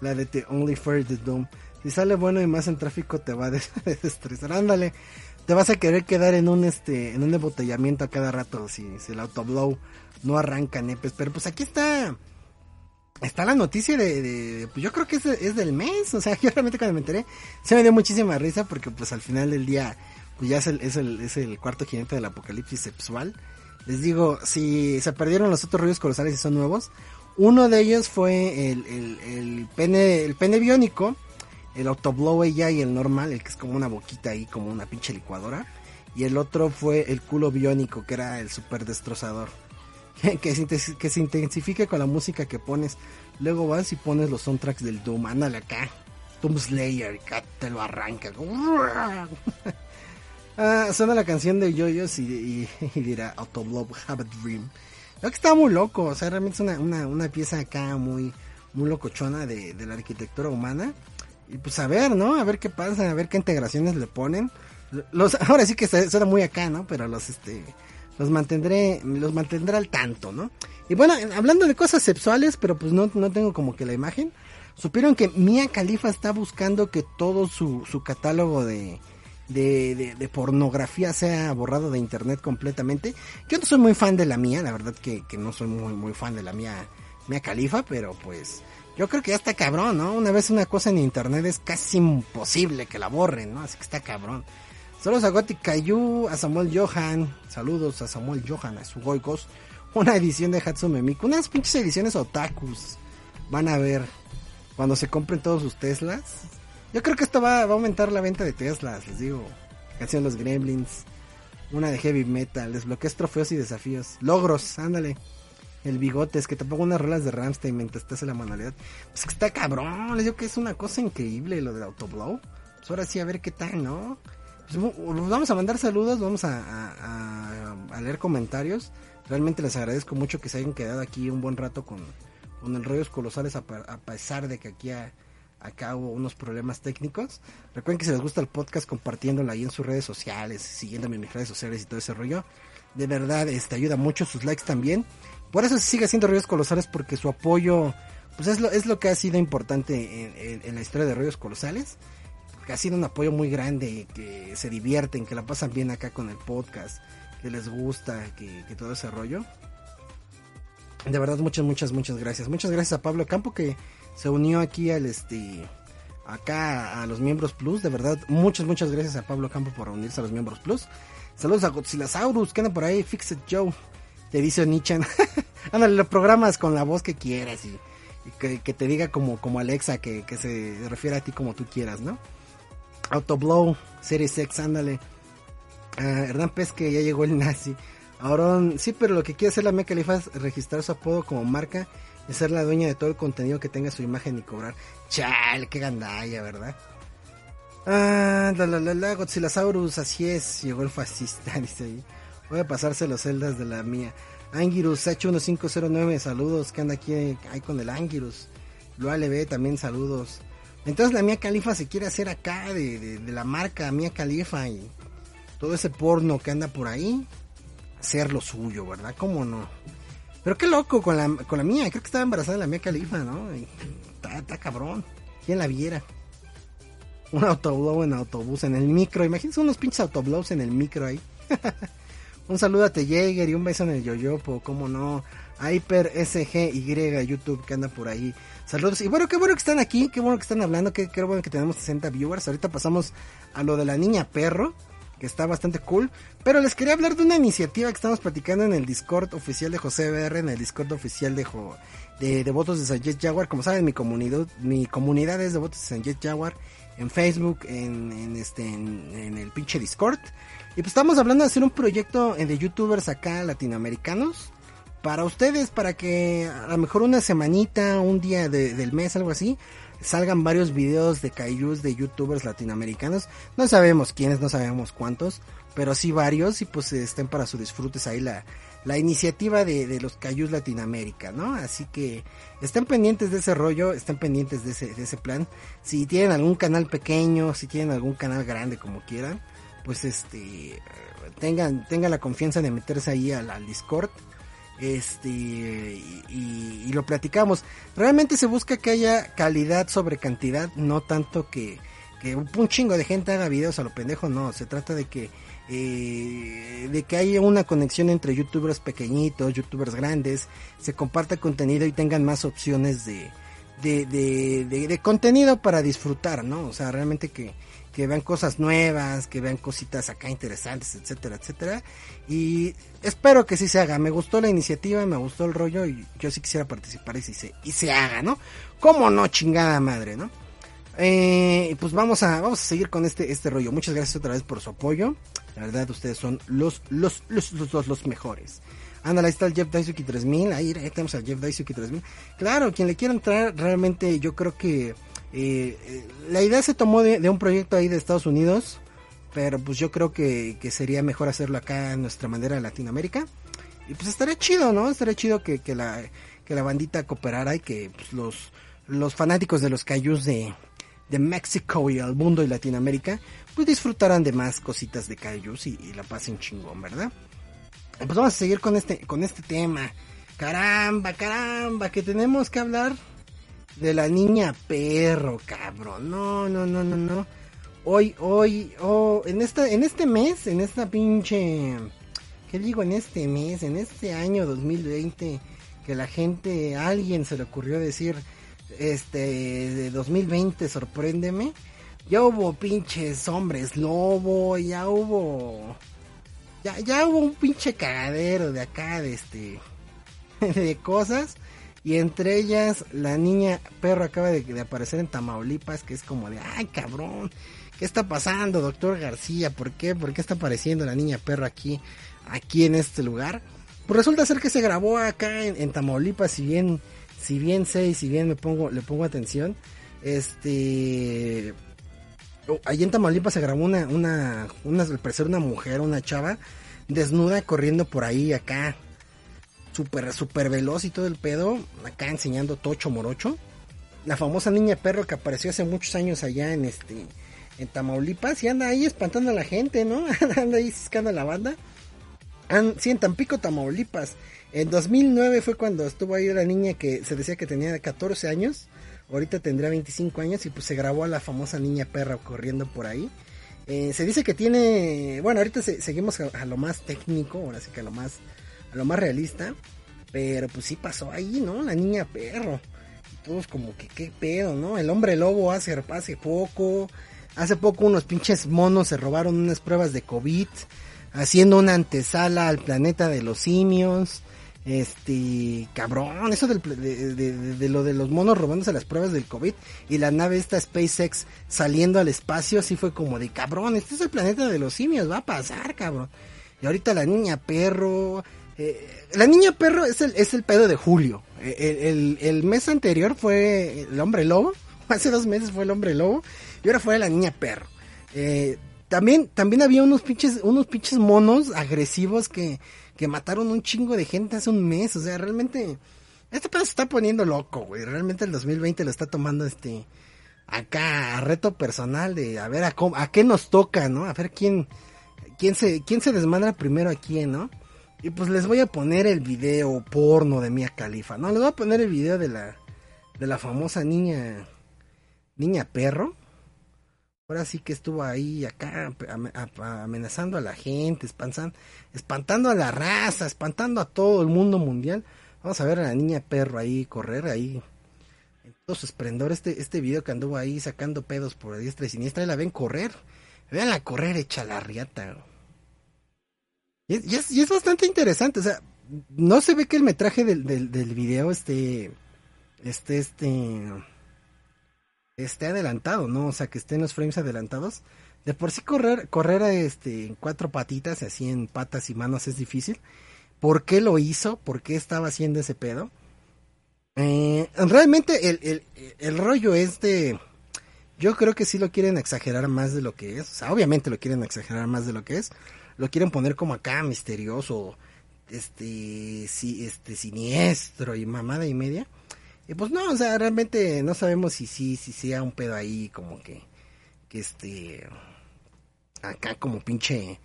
[SPEAKER 1] La de The Only Fair the Doom. Si sale bueno y más en tráfico te va a desestresar. Ándale. Te vas a querer quedar en un este en un embotellamiento a cada rato si, el autoblow no arranca nepes. Pero pues aquí está. Está la noticia de, de pues yo creo que es, es, del mes, o sea, yo realmente cuando me enteré, se me dio muchísima risa porque pues al final del día, pues ya es el, es el, es el cuarto jinete del apocalipsis sexual. Les digo, si se perdieron los otros rollos colosales y son nuevos, uno de ellos fue el, el, el pene, el pene biónico, el Autoblow ella y el normal, el que es como una boquita ahí, como una pinche licuadora. Y el otro fue el culo biónico, que era el super destrozador. que, se, que intensifique con la música que pones. Luego vas y pones los soundtracks del Doom. Ándale acá. Doom Slayer, acá te lo arranca. Ah, suena la canción de Yoyos y, dirá Autoblow Have a Dream. Creo que está muy loco, o sea, realmente es una, una, una pieza acá muy, muy locochona de, de la arquitectura humana. Y pues a ver, ¿no? A ver qué pasa, a ver qué integraciones le ponen. Los, ahora sí que suena muy acá, ¿no? Pero los, este, los mantendré, los mantendré al tanto, ¿no? Y bueno, hablando de cosas sexuales, pero pues no, no tengo como que la imagen. Supieron que Mia Khalifa está buscando que todo su, su catálogo de, de, de, pornografía sea borrado de internet completamente. Yo no soy muy fan de la mía, la verdad que, que no soy muy, muy fan de la mía, Mia Khalifa, pero pues yo creo que ya está cabrón, ¿no? Una vez una cosa en internet es casi imposible que la borren, ¿no? Así que está cabrón. Saludos a Gothic Cayu, a Samuel Johan, saludos a Samuel Johan, a su Goikos, una edición de Hatsume Miku, unas pinches ediciones otakus. Van a ver cuando se compren todos sus Teslas. Yo creo que esto va, a aumentar la venta de Teslas, les digo. Canción Los Gremlins. Una de heavy metal. Desbloqueas trofeos y desafíos. Logros, ándale. El bigote, es que te pongo unas rolas de Ramstein mientras estás en la manualidad. Pues que está cabrón, les digo que es una cosa increíble lo del Autoblow. Pues ahora sí, a ver qué tal, ¿no? Pues vamos a mandar saludos, vamos a, a, leer comentarios. Realmente les agradezco mucho que se hayan quedado aquí un buen rato con, con el Rollos Colosales a, pesar de que aquí acá hubo unos problemas técnicos. Recuerden que si les gusta el podcast, compartiéndolo ahí en sus redes sociales, siguiéndome en mis redes sociales y todo ese rollo. De verdad, este ayuda mucho, sus likes también. Por eso sigue haciendo Rollos Colosales, porque su apoyo, pues es lo, es lo que ha sido importante en, la historia de Rollos Colosales. Ha sido un apoyo muy grande, que se divierten, que la pasan bien acá con el podcast, que les gusta, que, que todo ese rollo. De verdad, muchas, muchas, muchas gracias. Muchas gracias a Pablo Campo que se unió aquí al este acá a los miembros plus. De verdad, muchas, muchas gracias a Pablo Campo por unirse a los miembros plus. Saludos a Godzillasaurus, que anda por ahí, Fixed Joe. Te dice Nichan. Ándale, lo programas con la voz que quieras y, que, te diga como, como Alexa, que, que se refiere a ti como tú quieras, ¿no? Autoblow, Series X, ándale. Uh, Hernán Pesque, ya llegó el nazi. Ahora, sí, pero lo que quiere hacer la Meca es registrar su apodo como marca y ser la dueña de todo el contenido que tenga su imagen y cobrar. Chal, qué gandalla, ¿verdad? Ah, la la la la, Godzillasaurus, así es, llegó el fascista, dice ahí. Voy a pasarse los celdas de la mía. Angirus H1509, saludos, que anda aquí ahí con el Angirus. Lo ALB también saludos. Entonces la mía califa se quiere hacer acá de, de, de la marca mía califa y todo ese porno que anda por ahí ser lo suyo, ¿verdad? ¿Cómo no? Pero qué loco con la, con la mía, creo que estaba embarazada la mía califa, ¿no? Está, cabrón. ¿Quién la viera? Un autoblow en autobús, en el micro. Imagínense unos pinches autoblows en el micro ahí. un saludo a T. Jaeger y un beso en el yoyopo, cómo no. Hyper SGY YouTube que anda por ahí. Saludos. Y bueno, qué bueno que están aquí, qué bueno que están hablando, qué, qué bueno que tenemos 60 viewers. Ahorita pasamos a lo de la niña perro que está bastante cool. Pero les quería hablar de una iniciativa que estamos platicando en el Discord oficial de José BR, en el Discord oficial de, de Devotos de San Jet Jaguar. Como saben, mi comunidad, mi comunidad es Devotos de San Jet Jaguar en Facebook, en, este, en, el pinche Discord. Y pues estamos hablando de hacer un proyecto de youtubers acá latinoamericanos. Para ustedes, para que a lo mejor una semanita, un día del mes, algo así, salgan varios videos de kaijus de youtubers latinoamericanos. No sabemos quiénes, no sabemos cuántos, pero sí varios y pues estén para su disfrutes ahí la, la iniciativa de, de los kaijus Latinoamérica, ¿no? Así que estén pendientes de ese rollo, estén pendientes de ese, de ese plan. Si tienen algún canal pequeño, si tienen algún canal grande como quieran, pues este tengan, tengan la confianza de meterse ahí al Discord este y, lo platicamos. Realmente se busca que haya calidad sobre cantidad no tanto que, que un chingo de gente haga videos a lo pendejo no. Se trata de que eh, de que haya una conexión entre youtubers pequeñitos youtubers grandes se comparta contenido y tengan más opciones de de, de, de contenido para disfrutar no o sea realmente que que vean cosas nuevas, que vean cositas acá interesantes, etcétera, etcétera. Y espero que sí se haga. Me gustó la iniciativa, me gustó el rollo y yo sí quisiera participar y, se, y se haga, ¿no? ¿Cómo no, chingada madre, ¿no? Eh, pues vamos a, vamos a seguir con este, este rollo. Muchas gracias otra vez por su apoyo. La verdad, ustedes son los, los, los, los, los, mejores. Ándale, ahí está el Jeff Daisuke 3000. Ahí, ahí tenemos al Jeff Daisuke 3000. Claro, quien le quiera entrar, realmente yo creo que eh, eh, la idea se tomó de, un proyecto ahí de Estados Unidos, pero pues yo creo que, sería mejor hacerlo acá en nuestra manera de Latinoamérica. Y pues estaría chido, ¿no? Estaría chido que, la, que la bandita cooperara y que pues, los, los fanáticos de los cayús de, de México y el mundo y Latinoamérica, pues disfrutarán de más cositas de cayús y, y, la pasen chingón, ¿verdad? Pues vamos a seguir con este, con este tema. Caramba, caramba, que tenemos que hablar de la niña perro, cabrón. No, no, no, no, no. Hoy, hoy, oh, en esta, en este mes, en esta pinche, ¿qué digo? En este mes, en este año 2020, que la gente, a alguien se le ocurrió decir, este, de 2020, sorpréndeme. Ya hubo pinches hombres lobo, ya hubo, ya, ya hubo un pinche cagadero de acá, de este, de cosas. Y entre ellas, la niña perro acaba de, aparecer en Tamaulipas, que es como de, ay cabrón, ¿qué está pasando, doctor García? ¿Por qué? ¿Por qué está apareciendo la niña perro aquí, aquí en este lugar? Pues resulta ser que se grabó acá en, Tamaulipas, si bien, si bien sé y si bien me pongo, le pongo atención, este, allí en Tamaulipas se grabó una, una, una, una mujer, una chava, desnuda corriendo por ahí acá, súper, súper veloz y todo el pedo, acá enseñando tocho morocho. La famosa niña perro que apareció hace muchos años allá en este, en Tamaulipas y anda ahí espantando a la gente, ¿no? anda ahí ciscando la banda. And, sí, en Tampico, Tamaulipas. En 2009 fue cuando estuvo ahí la niña que se decía que tenía 14 años. Ahorita tendría 25 años y pues se grabó a la famosa niña perra corriendo por ahí. Eh, se dice que tiene, bueno, ahorita se, seguimos a, a, lo más técnico, ahora sí que a lo más, lo más realista. Pero pues sí pasó ahí, ¿no? La niña perro. Todos como que qué pedo, ¿no? El hombre lobo hace, hace poco. Hace poco unos pinches monos se robaron unas pruebas de COVID. Haciendo una antesala al planeta de los simios. Este, cabrón, eso de, lo de los monos robándose las pruebas del COVID y la nave esta SpaceX saliendo al espacio, así fue como de cabrón, este es el planeta de los simios, va a pasar, cabrón. Y ahorita la niña perro, eh, la niña perro es el, es el pedo de julio. El, el, el, mes anterior fue el hombre lobo, hace dos meses fue el hombre lobo y ahora fue la niña perro. Eh, también, también había unos pinches, unos pinches monos agresivos que, que mataron un chingo de gente hace un mes. O sea, realmente, este pedo se está poniendo loco, güey. Realmente el 2020 lo está tomando este, acá, a reto personal de a ver a, cómo, a qué nos toca, ¿no? A ver quién, quién se, quién se desmadra primero a quién, ¿no? Y pues les voy a poner el video porno de Mia Califa, ¿no? Les voy a poner el video de la, de la famosa niña, niña perro. Ahora sí que estuvo ahí acá amenazando a la gente, espantando, a la raza, espantando a todo el mundo mundial. Vamos a ver a la niña perro ahí correr ahí en todo su esplendor. Este, este video que anduvo ahí sacando pedos por diestra y siniestra, y la ven correr. Veanla correr hecha la riata. Y es, bastante interesante, o sea, no se ve que el metraje del, del, video esté, esté, este, esté adelantado, ¿no? O sea, que estén los frames adelantados. De por sí correr, correr este, en cuatro patitas, así en patas y manos es difícil. ¿Por qué lo hizo? ¿Por qué estaba haciendo ese pedo? Eh, realmente el, el, el rollo es de... Yo creo que sí lo quieren exagerar más de lo que es. O sea, obviamente lo quieren exagerar más de lo que es. Lo quieren poner como acá misterioso, este, sí, este siniestro y mamada y media. Y pues no, o sea, realmente no sabemos si sí, si sea un pedo ahí como que, que este, acá como pinche,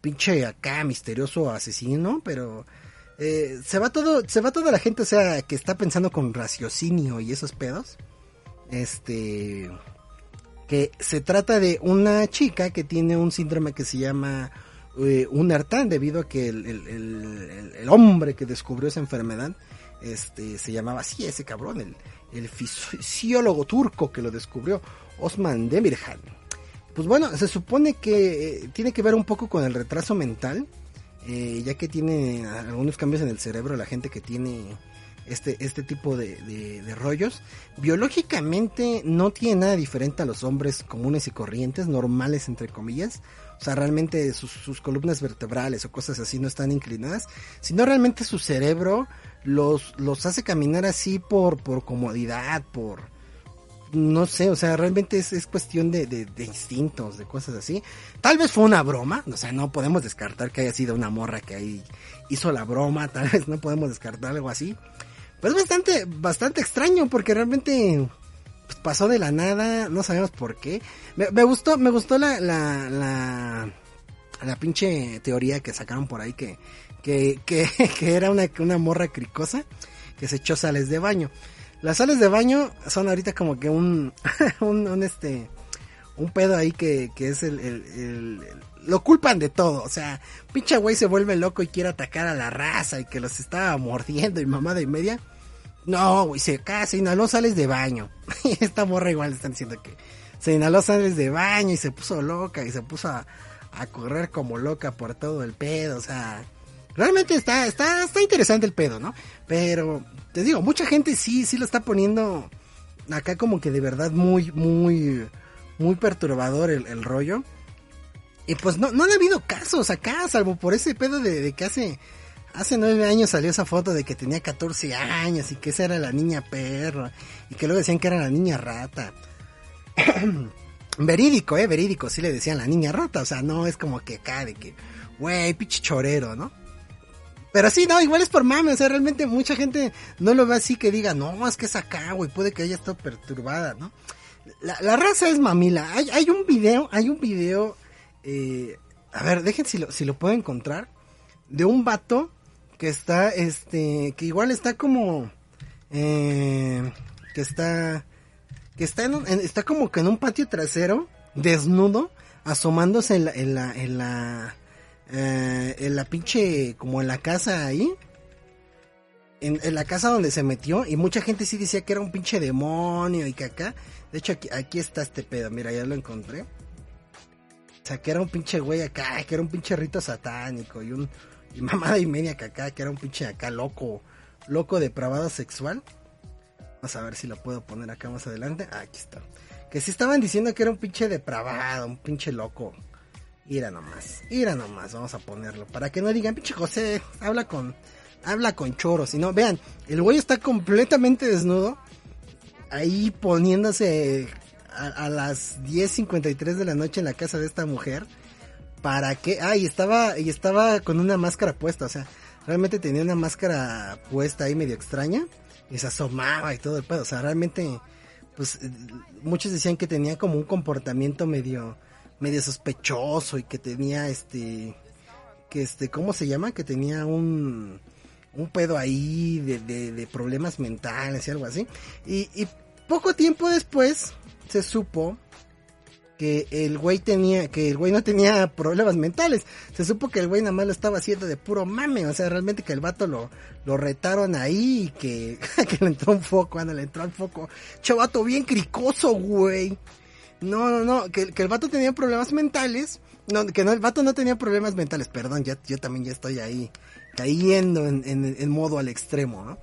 [SPEAKER 1] pinche acá misterioso asesino, pero eh, se va todo, se va toda la gente, o sea, que está pensando con raciocinio y esos pedos. Este, que se trata de una chica que tiene un síndrome que se llama eh, un Artán debido a que el, el, el, el, hombre que descubrió esa enfermedad este se llamaba así ese cabrón, el, el fisiólogo turco que lo descubrió, Osman Demirhan. Pues bueno, se supone que eh, tiene que ver un poco con el retraso mental, eh, ya que tiene algunos cambios en el cerebro la gente que tiene este, este tipo de, de, de, rollos. Biológicamente no tiene nada diferente a los hombres comunes y corrientes, normales entre comillas. O sea, realmente sus, columnas vertebrales o cosas así no están inclinadas, sino realmente su cerebro los, los hace caminar así por, por comodidad, por, no sé, o sea, realmente es, es cuestión de, de, de, instintos, de cosas así. Tal vez fue una broma, o sea, no podemos descartar que haya sido una morra que ahí hizo la broma, tal vez no podemos descartar algo así. Pues bastante, bastante extraño porque realmente pues, pasó de la nada, no sabemos por qué. Me, gustó, me gustó la, la, la, la pinche teoría que sacaron por ahí que, que, que, que era una, una morra cricosa que se echó sales de baño. Las sales de baño son ahorita como que un, un, un este, un pedo ahí que, que es el, el, lo culpan de todo, o sea, pinche güey se vuelve loco y quiere atacar a la raza y que los estaba mordiendo y mamada y media. No, güey, se acá se inhaló sales de baño. Esta morra igual están diciendo que se inhaló sales de baño y se puso loca y se puso a, a correr como loca por todo el pedo, o sea, realmente está, está, está interesante el pedo, ¿no? Pero, te digo, mucha gente sí, sí lo está poniendo acá como que de verdad muy, muy, muy perturbador el, el rollo. Y pues no, no han habido casos acá, salvo por ese pedo de, de que hace, hace nueve años salió esa foto de que tenía 14 años y que esa era la niña perro y que luego decían que era la niña rata. verídico, eh, verídico, sí le decían la niña rata, o sea, no es como que acá de que, güey, pinche chorero, ¿no? Pero sí, no, igual es por mame, o sea, realmente mucha gente no lo ve así que diga, no, es que es acá, güey, puede que haya estado perturbada, ¿no? La, raza es mamila. Hay, hay un video, hay un video, eh, a ver, dejen si lo, si lo puedo encontrar, de un vato que está, este, que igual está como, eh, que está, que está en, en, está como que en un patio trasero, desnudo, asomándose en la, en la, en la, eh, en la pinche, como en la casa ahí. En, en, la casa donde se metió. Y mucha gente sí decía que era un pinche demonio y que acá. De hecho, aquí, aquí está este pedo. Mira, ya lo encontré. O sea, que era un pinche güey acá, que era un pinche rito satánico y un y mamada y media que que era un pinche acá loco, loco depravado sexual. Vamos a ver si lo puedo poner acá más adelante. Ah, aquí está. Que sí estaban diciendo que era un pinche depravado, un pinche loco. Ira nomás, ira nomás, vamos a ponerlo. Para que no digan, pinche José, habla con, habla con choros. Si no, vean, el güey está completamente desnudo. Ahí poniéndose a, a las 10.53 de la noche en la casa de esta mujer. ¿Para qué? Ah, y estaba, y estaba con una máscara puesta, o sea, realmente tenía una máscara puesta ahí medio extraña. Y se asomaba y todo el pedo. O sea, realmente, pues, muchos decían que tenía como un comportamiento medio medio sospechoso y que tenía este que este cómo se llama que tenía un un pedo ahí de, de, de problemas mentales y algo así y, y, poco tiempo después se supo que el güey tenía que el güey no tenía problemas mentales se supo que el güey nada más lo estaba haciendo de puro mame o sea realmente que el vato lo lo retaron ahí y que que le entró un foco cuando le entró al foco chavato bien cricoso güey no, no, no, que, que, el vato tenía problemas mentales. No, que no, el vato no tenía problemas mentales, perdón, ya, yo también ya estoy ahí cayendo en, en, en, modo al extremo, ¿no?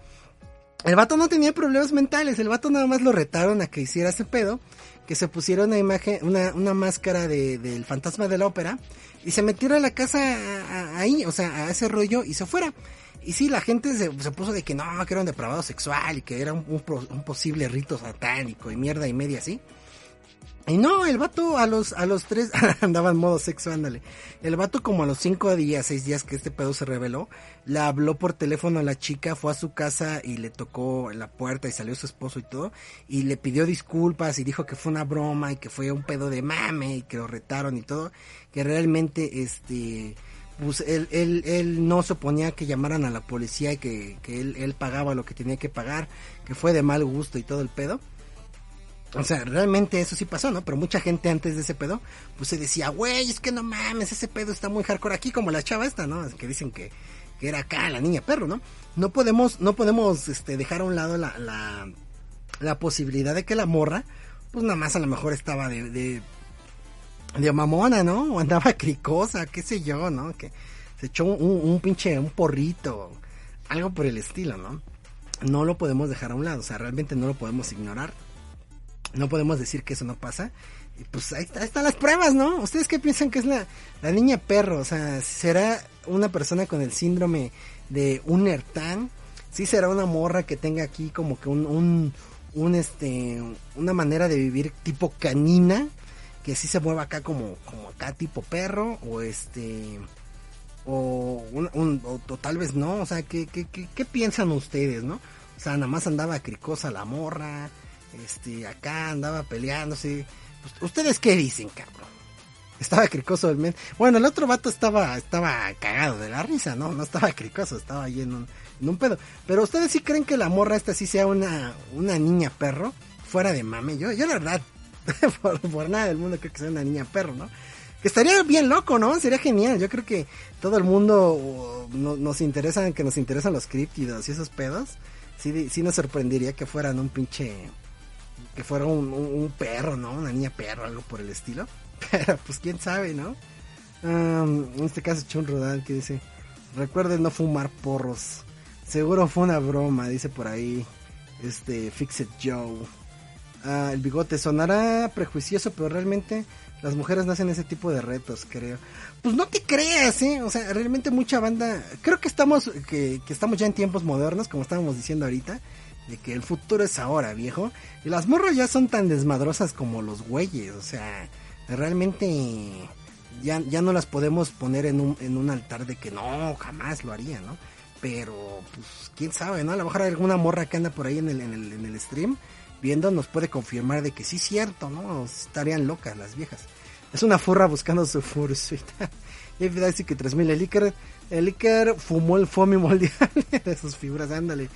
[SPEAKER 1] El vato no tenía problemas mentales, el vato nada más lo retaron a que hiciera ese pedo, que se pusiera una imagen, una, una máscara de, del fantasma de la ópera, y se metiera a la casa ahí, o sea, a ese rollo, y se fuera. Y sí, la gente se, se, puso de que no, que era un depravado sexual, y que era un, un, un posible rito satánico, y mierda y media así. Y no, el vato a los, a los tres, andaba en modo sexo, ándale. El vato como a los cinco días, seis días que este pedo se reveló, le habló por teléfono a la chica, fue a su casa y le tocó la puerta y salió su esposo y todo, y le pidió disculpas y dijo que fue una broma y que fue un pedo de mame y que lo retaron y todo, que realmente este, pues él, él, él no se oponía que llamaran a la policía y que, que él, él pagaba lo que tenía que pagar, que fue de mal gusto y todo el pedo. O sea, realmente eso sí pasó, ¿no? Pero mucha gente antes de ese pedo, pues se decía, güey, es que no mames, ese pedo está muy hardcore aquí, como la chava esta, ¿no? Que dicen que, que era acá la niña perro, ¿no? No podemos, no podemos, este, dejar a un lado la, la, la posibilidad de que la morra, pues nada más a lo mejor estaba de, de, de mamona, ¿no? O andaba cricosa, qué sé yo, ¿no? Que se echó un, un, pinche, un porrito, algo por el estilo, ¿no? No lo podemos dejar a un lado, o sea, realmente no lo podemos ignorar no podemos decir que eso no pasa. Y pues ahí, están las pruebas, ¿no? ¿Ustedes qué piensan que es la, la niña perro? O sea, ¿será una persona con el síndrome de un Ertán? ¿Sí será una morra que tenga aquí como que un, un, este, una manera de vivir tipo canina? Que sí se mueva acá como, como acá tipo perro o este... O, un, o tal vez no, o sea, ¿qué, qué, qué, qué piensan ustedes, no? O sea, nada más andaba cricosa la morra, este, acá andaba peleándose. Pues, ¿Ustedes qué dicen, cabrón? Estaba cricoso el men. Bueno, el otro vato estaba, estaba cagado de la risa, ¿no? No estaba cricoso, estaba ahí en un, en un pedo. Pero ustedes sí creen que la morra esta sí sea una, una niña perro, fuera de mame. Yo, yo la verdad, por, nada del mundo creo que sea una niña perro, ¿no? Que estaría bien loco, ¿no? Sería genial. Yo creo que todo el mundo uh, no- nos interesan, que nos interesan los críptidos y esos pedos. Sí, sí nos sorprendería que fueran un pinche, que fuera un, perro, ¿no? Una niña perro, algo por el estilo. Pero pues quién sabe, ¿no? Um, en este caso Chun Rodal que dice, recuerden no fumar porros. Seguro fue una broma, dice por ahí. Este, Fixit Joe. Ah, el bigote sonará prejuicioso, pero realmente las mujeres no hacen ese tipo de retos, creo. Pues no te creas, ¿eh? O sea, realmente mucha banda... Creo que estamos, que estamos ya en tiempos modernos, como estábamos diciendo ahorita. De que el futuro es ahora, viejo. Y las morras ya son tan desmadrosas como los güeyes. O sea, realmente ya, ya no las podemos poner en un, en un altar de que no, jamás lo haría, ¿no? Pero, pues, quién sabe, ¿no? A lo mejor hay alguna morra que anda por ahí en el, en el, en el stream viendo nos puede confirmar de que sí es cierto, ¿no? Estarían locas las viejas. Es una furra buscando su fursuit. y dice que 3000 el Iker, el Iker fumó el moldeable de sus figuras, ándale.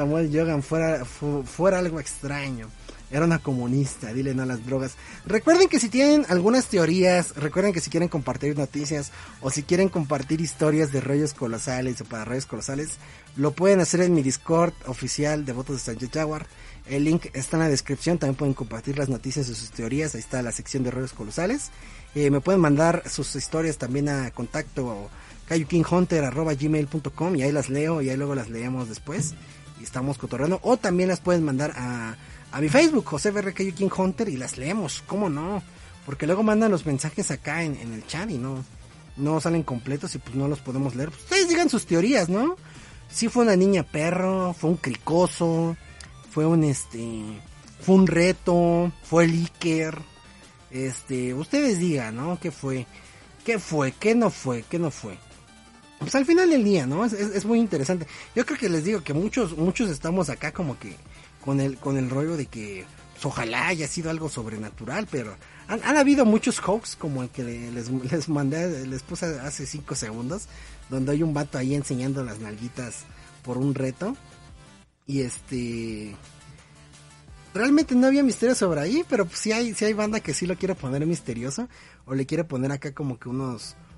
[SPEAKER 1] Samuel Yogan fuera, fu- fuera algo extraño. Era una comunista, dile no a las drogas. Recuerden que si tienen algunas teorías, recuerden que si quieren compartir noticias o si quieren compartir historias de rollos colosales o para rollos colosales, lo pueden hacer en mi Discord oficial de votos de Sánchez Jaguar. El link está en la descripción, también pueden compartir las noticias de sus teorías, ahí está la sección de rollos colosales. Eh, me pueden mandar sus historias también a contacto gmail.com y ahí las leo y ahí luego las leemos después y estamos cotorreando. O también las pueden mandar a, a mi Facebook, José BR Cayo King Hunter, y las leemos, ¿cómo no? Porque luego mandan los mensajes acá en, en el chat y no, no salen completos y pues no los podemos leer. Pues ustedes digan sus teorías, ¿no? Si fue una niña perro, fue un cricoso, fue un este, fue un reto, fue el Iker. Este, ustedes digan, ¿no? ¿Qué fue? ¿Qué fue? ¿Qué no fue? ¿Qué no fue? Pues al final del día, ¿no? Es, es, muy interesante. Yo creo que les digo que muchos, muchos estamos acá como que con el, con el rollo de que pues, ojalá haya sido algo sobrenatural, pero han, han habido muchos hoax como el que le- les, les mandé, les puse hace cinco segundos, donde hay un vato ahí enseñando las nalguitas por un reto. Y este realmente no había misterio sobre ahí, pero pues sí hay, sí hay banda que sí lo quiere poner misterioso, o le quiere poner acá como que unos, un-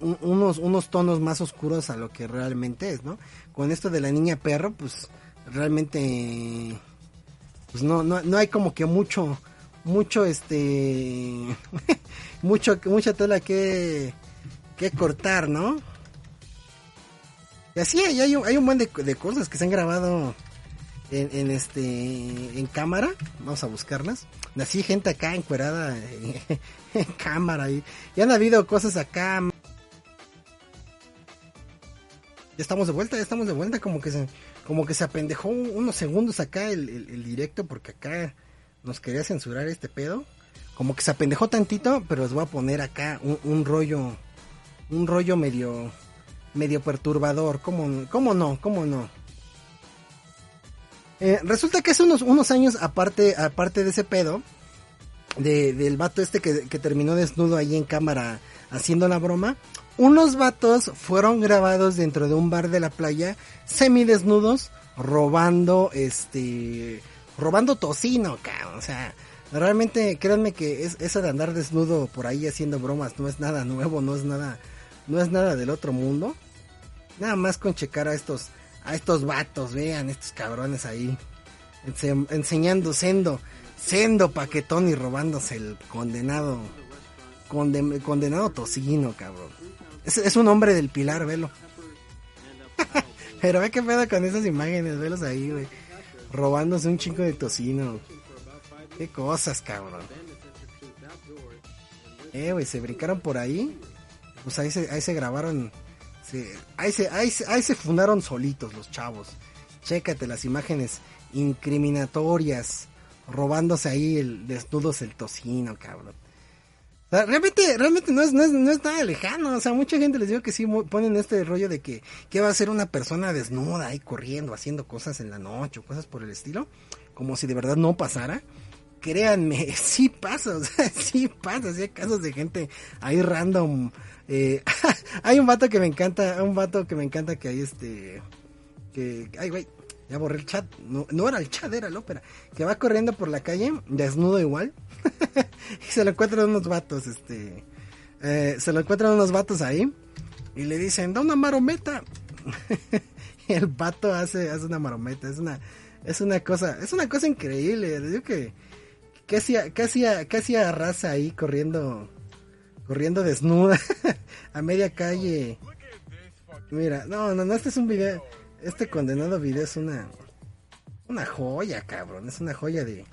[SPEAKER 1] unos, unos tonos más oscuros a lo que realmente es, ¿no? Con esto de la niña perro, pues realmente, pues no, no, no hay como que mucho, mucho este, mucho, mucha tela que, que cortar, ¿no? Y así hay, hay, un- buen de, de cosas que se han grabado en, en este en cámara vamos a buscarlas así gente acá encuerada en, en cámara y, y han habido cosas acá estamos de vuelta ya estamos de vuelta como que se como que se apendejó un- unos segundos acá el, directo porque acá nos quería censurar este pedo. Como que se apendejó tantito pero les voy a poner acá un, un rollo un rollo medio medio perturbador. Cómo cómo no cómo no eh, resulta que hace unos, unos años, aparte, aparte de ese pedo, de, del vato este que, terminó desnudo ahí en cámara haciendo la broma, unos vatos fueron grabados dentro de un bar de la playa, semidesnudos, robando, este, robando tocino, cabrón. O sea, realmente, créanme que es, eso de andar desnudo por ahí haciendo bromas no es nada nuevo, no es nada, no es nada del otro mundo. Nada más con checar a estos, a estos vatos, vean, estos cabrones ahí, ense- enseñando sendo, sendo paquetón y robándose el condenado, conde- condenado tocino, cabrón. Es, es un hombre del pilar, velo. Pero ve qué pedo con esas imágenes, velos ahí, güey. Robándose un chingo de tocino. Qué cosas, cabrón. Eh, güey, se brincaron por ahí. Pues ahí se, ahí se grabaron. se- ahí, se, ahí, se, ahí se fundaron solitos los chavos. Chécate las imágenes incriminatorias. Robándose ahí el, desnudos el tocino, cabrón. realmente, realmente no es, no es, no es nada lejano. O sea, mucha gente les digo que sí ponen este rollo de que, que va a ser una persona desnuda ahí corriendo, haciendo cosas en la noche o cosas por el estilo. Como si de verdad no pasara. Créanme, sí pasa, o sea, sí pasa. Sí hay casos de gente ahí random. Eh, hay un vato que me encanta, un vato que me encanta que hay este, que, ay güey, ya borré el chat, no, no era el chat, era el ópera, que va corriendo por la calle, desnudo igual, y se lo encuentran unos vatos, este, eh, se lo encuentran unos vatos ahí, y le dicen, da una marometa, y el vato hace, hace una marometa, es una, es una cosa, es una cosa increíble, digo que, que hacía, que hacía, que hacía raza ahí corriendo, corriendo desnuda, a media calle, mira, no, no, no, este es un video, este condenado video es una, una joya, cabrón, es una joya de,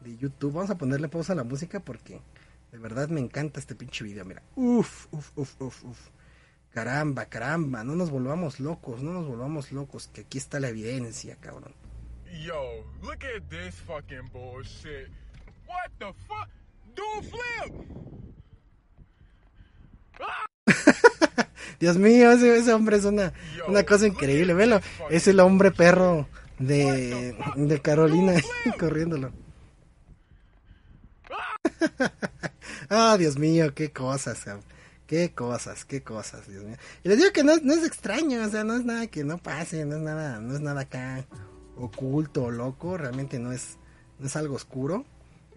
[SPEAKER 1] de YouTube. Vamos a ponerle pausa a la música porque de verdad me encanta este pinche video. Mira, uf, uf, uf, uf, uf. Caramba, caramba, no nos volvamos locos, no nos volvamos locos, que aquí está la evidencia, cabrón. Yo, look at this fucking bullshit. What the fuck? Do flip. Dios mío, ese, hombre es una, una cosa increíble, velo. Es el hombre perro de, de Carolina corriéndolo. Ah, Dios mío, qué cosas, qué cosas, qué cosas, Dios mío. Y les digo que no, es extraño, o sea, no es nada que no pase, no es nada, no es nada acá oculto o loco, realmente no es, no es algo oscuro.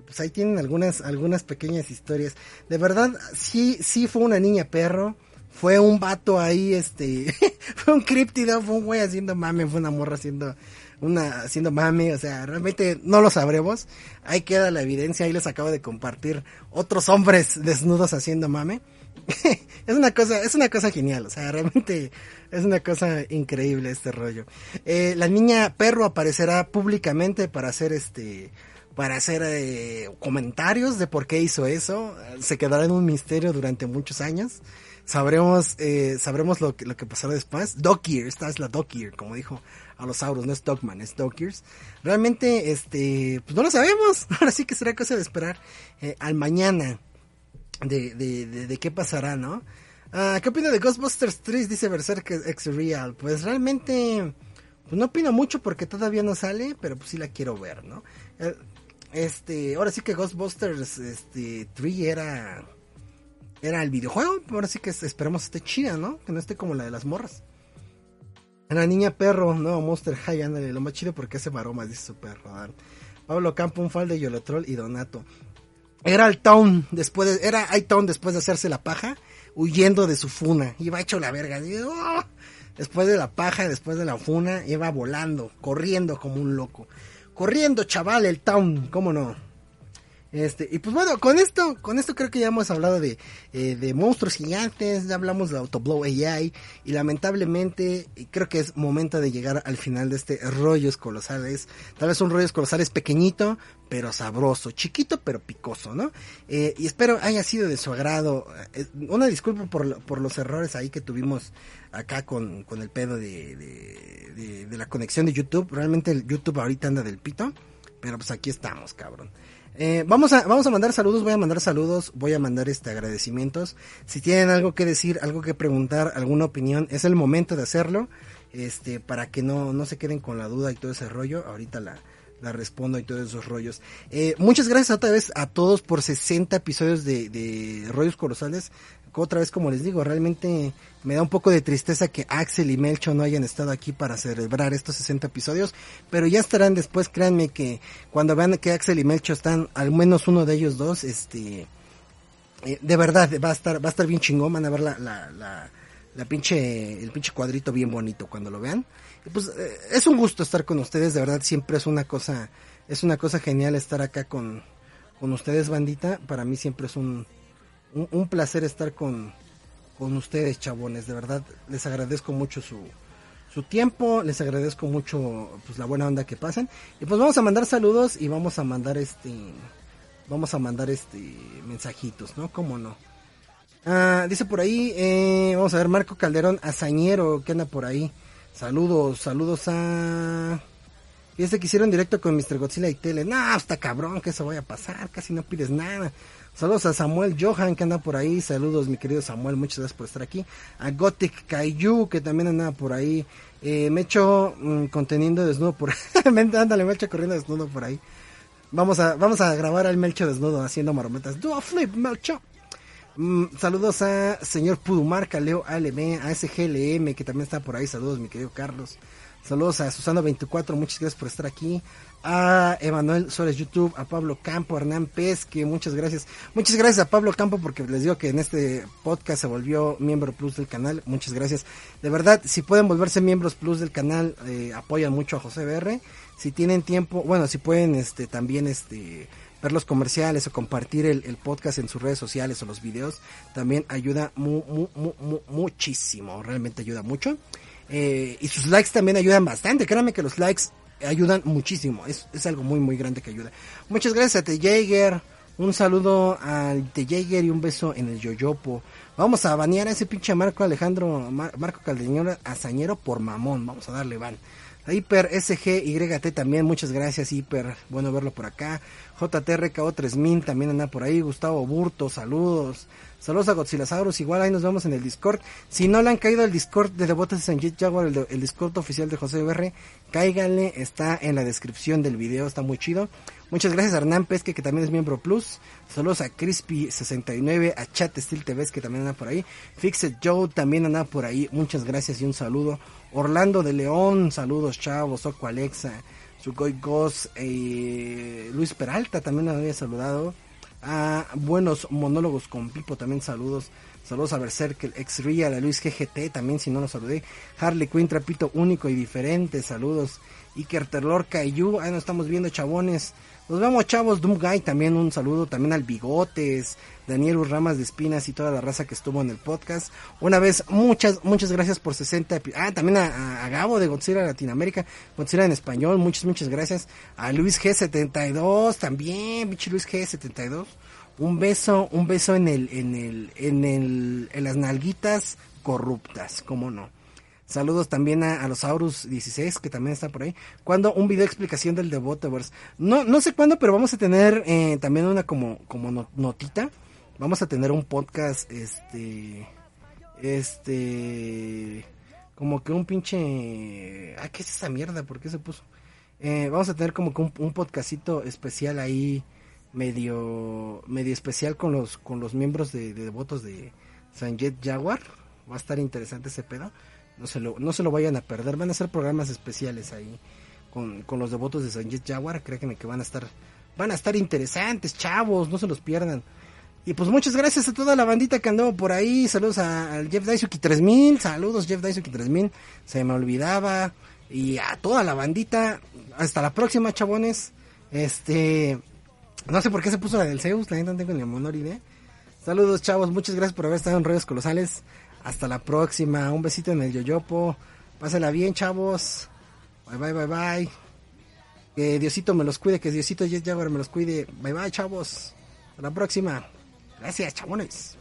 [SPEAKER 1] Pues ahí tienen algunas, algunas pequeñas historias. De verdad, sí, sí fue una niña perro. Fue un vato ahí, este, fue un críptido, fue un güey haciendo mame, fue una morra haciendo una haciendo mame, o sea, realmente no lo sabremos. Ahí queda la evidencia, ahí les acabo de compartir otros hombres desnudos haciendo mame. es una cosa, es una cosa genial, o sea, realmente es una cosa increíble este rollo. Eh, la niña perro aparecerá públicamente para hacer este, para hacer eh, comentarios de por qué hizo eso. Se quedará en un misterio durante muchos años. Sabremos, eh, sabremos lo que, lo que pasará después. Dog esta es la Dog como dijo Alosaurus, no es Dogman, es Dog Realmente, este, pues no lo sabemos. Ahora sí que será cosa de esperar eh, al mañana de, de, de, qué pasará, ¿no? Ah, ¿Qué opina de Ghostbusters 3? Dice Berserk X Real. Pues realmente, pues no opino mucho porque todavía no sale, pero pues sí la quiero ver, ¿no? Eh, este, ahora sí que Ghostbusters este, 3 era era el videojuego. Ahora sí que esperemos esté chida, ¿no? Que no esté como la de las morras. La niña perro, no, Monster High, ándale, lo más chido porque hace maromas, dice su perro. Pablo Campo, un fal de Yolotrol y Donato. Era el Town, después de, era Town después de hacerse la paja, huyendo de su funa. Iba hecho la verga. Oh". Después de la paja, después de la funa, iba volando, corriendo como un loco. Corriendo, chaval, el Town, ¿cómo no? Este, y pues bueno, con esto, con esto creo que ya hemos hablado de, eh, de monstruos gigantes, ya hablamos de Autoblow AI, y lamentablemente creo que es momento de llegar al final de este rollos colosales. Tal vez un rollos colosales pequeñito, pero sabroso, chiquito pero picoso, ¿no? Eh, y espero haya sido de su agrado. Eh, una disculpa por, por los errores ahí que tuvimos acá con, con el pedo de, de, de la conexión de YouTube. Realmente el YouTube ahorita anda del pito, pero pues aquí estamos, cabrón. Eh, vamos, a, vamos a mandar saludos, voy a mandar saludos, voy a mandar este agradecimientos. Si tienen algo que decir, algo que preguntar, alguna opinión, es el momento de hacerlo. Este, para que no, no se queden con la duda y todo ese rollo. Ahorita la, la respondo y todos esos rollos. Eh, muchas gracias otra vez a todos por 60 episodios de, de Rollos Colosales otra vez como les digo, realmente me da un poco de tristeza que Axel y Melcho no hayan estado aquí para celebrar estos 60 episodios, pero ya estarán después, créanme que cuando vean que Axel y Melcho están, al menos uno de ellos dos, este, eh, de verdad va a estar, va a estar bien chingón, van a ver la, la, la, la pinche, el pinche cuadrito bien bonito cuando lo vean. Y pues eh, es un gusto estar con ustedes, de verdad siempre es una cosa, es una cosa genial estar acá con, con ustedes, bandita. Para mí siempre es un, un, placer estar con, con ustedes, chabones. De verdad, les agradezco mucho su, su tiempo, les agradezco mucho pues la buena onda que pasan. Y pues vamos a mandar saludos y vamos a mandar este vamos a mandar este mensajitos, ¿no? ¿Cómo no? Ah, dice por ahí, eh, vamos a ver, Marco Calderón Azañero, que anda por ahí. Saludos, saludos a Y este que hicieron directo con Mr. Godzilla y Tele. No, está cabrón que eso vaya a pasar. Casi no pides nada. Saludos a Samuel Johan que anda por ahí. Saludos, mi querido Samuel. Muchas gracias por estar aquí. A Gothic Kaiju que también anda por ahí. Eh, Mecho mm, conteniendo desnudo por ahí. Ándale, Mecho corriendo desnudo por ahí. Vamos a, vamos a grabar al Melcho desnudo haciendo marometas. Do a flip, Melcho. Mm, saludos a señor Pudumarca, Leo ALM, a SGLM que también está por ahí. Saludos, mi querido Carlos. Saludos a Susana24, muchas gracias por estar aquí. A Emanuel Suárez YouTube, a Pablo Campo, a Hernán Pesque, muchas gracias. Muchas gracias a Pablo Campo porque les digo que en este podcast se volvió miembro plus del canal. Muchas gracias. De verdad, si pueden volverse miembros plus del canal, eh, apoyan mucho a José BR. Si tienen tiempo, bueno, si pueden este también este ver los comerciales o compartir el, podcast en sus redes sociales o los videos, también ayuda mu, mu, mu, muchísimo, realmente ayuda mucho. Eh, y sus likes también ayudan bastante. Créanme que los likes ayudan muchísimo. Es, es algo muy, muy grande que ayuda. Muchas gracias a T. Jaeger. Un saludo al T. Jaeger y un beso en el Yoyopo. Vamos a banear a ese pinche Marco Alejandro, Marco Caldeñón Azañero por mamón. Vamos a darle van. A Hiper SGYT también, muchas gracias Hiper, bueno verlo por acá. JTRKO 3000 también anda por ahí. Gustavo Burto, saludos. Saludos a Godzillasaurus, igual ahí nos vemos en el Discord. Si no le han caído al Discord de Devotes de Sanjit Jaguar, el, el, Discord oficial de José BR, cáiganle, está en la descripción del video, está muy chido. Muchas gracias a Hernán Pesque, que también es miembro plus. Saludos a Crispy69, a Chat Steel TV, que también anda por ahí. Fixed Joe también anda por ahí. Muchas gracias y un saludo. Orlando de León, saludos chavos. Oco Alexa, Ghost, eh, Luis Peralta también lo había saludado a Buenos Monólogos con Pipo, también saludos. Saludos a Berserk, ex Real, a Luis GGT, también si no lo saludé. Harley Quinn, trapito único y diferente, saludos. Iker Terlor Caillou, ahí nos estamos viendo, chabones. Nos vemos, chavos. Doom Guy, también un saludo. También al Bigotes, Daniel Urramas de Espinas y toda la raza que estuvo en el podcast. Una vez, muchas, muchas gracias por 60. Ah, también a, a Gabo de Godzilla Latinoamérica, Godzilla en español. Muchas, muchas gracias. A Luis G72 también, bicho Luis G72. Un beso, un beso en el, en el, en el, en las nalguitas corruptas, cómo no. Saludos también a, los Aurus 16, que también está por ahí. Cuando un video de explicación del The Botaverse. No, no sé cuándo, pero vamos a tener eh, también una como, como notita. Vamos a tener un podcast, este, este, como que un pinche, ah, ¿qué es esa mierda? ¿Por qué se puso? Eh, vamos a tener como que un, un podcastito especial ahí, medio, medio especial con los, con los miembros de, de devotos de Sanjet Jaguar. Va a estar interesante ese pedo no se lo, no se lo vayan a perder, van a ser programas especiales ahí con, con los devotos de Sanjit Jaguar, créanme que van a estar, van a estar interesantes, chavos, no se los pierdan. Y pues muchas gracias a toda la bandita que andó por ahí, saludos al Jeff Daisuki 3000, saludos Jeff Daisuki 3000, se me olvidaba, y a toda la bandita, hasta la próxima chabones, este, no sé por qué se puso la del Zeus, la gente no tengo ni la menor idea. Saludos chavos, muchas gracias por haber estado en Rollos Colosales. Hasta la próxima. Un besito en el yoyopo. Pásala bien, chavos. Bye, bye, bye, bye. Que Diosito me los cuide, que Diosito Jaguar me los cuide. Bye, bye, chavos. Hasta la próxima. Gracias, chabones.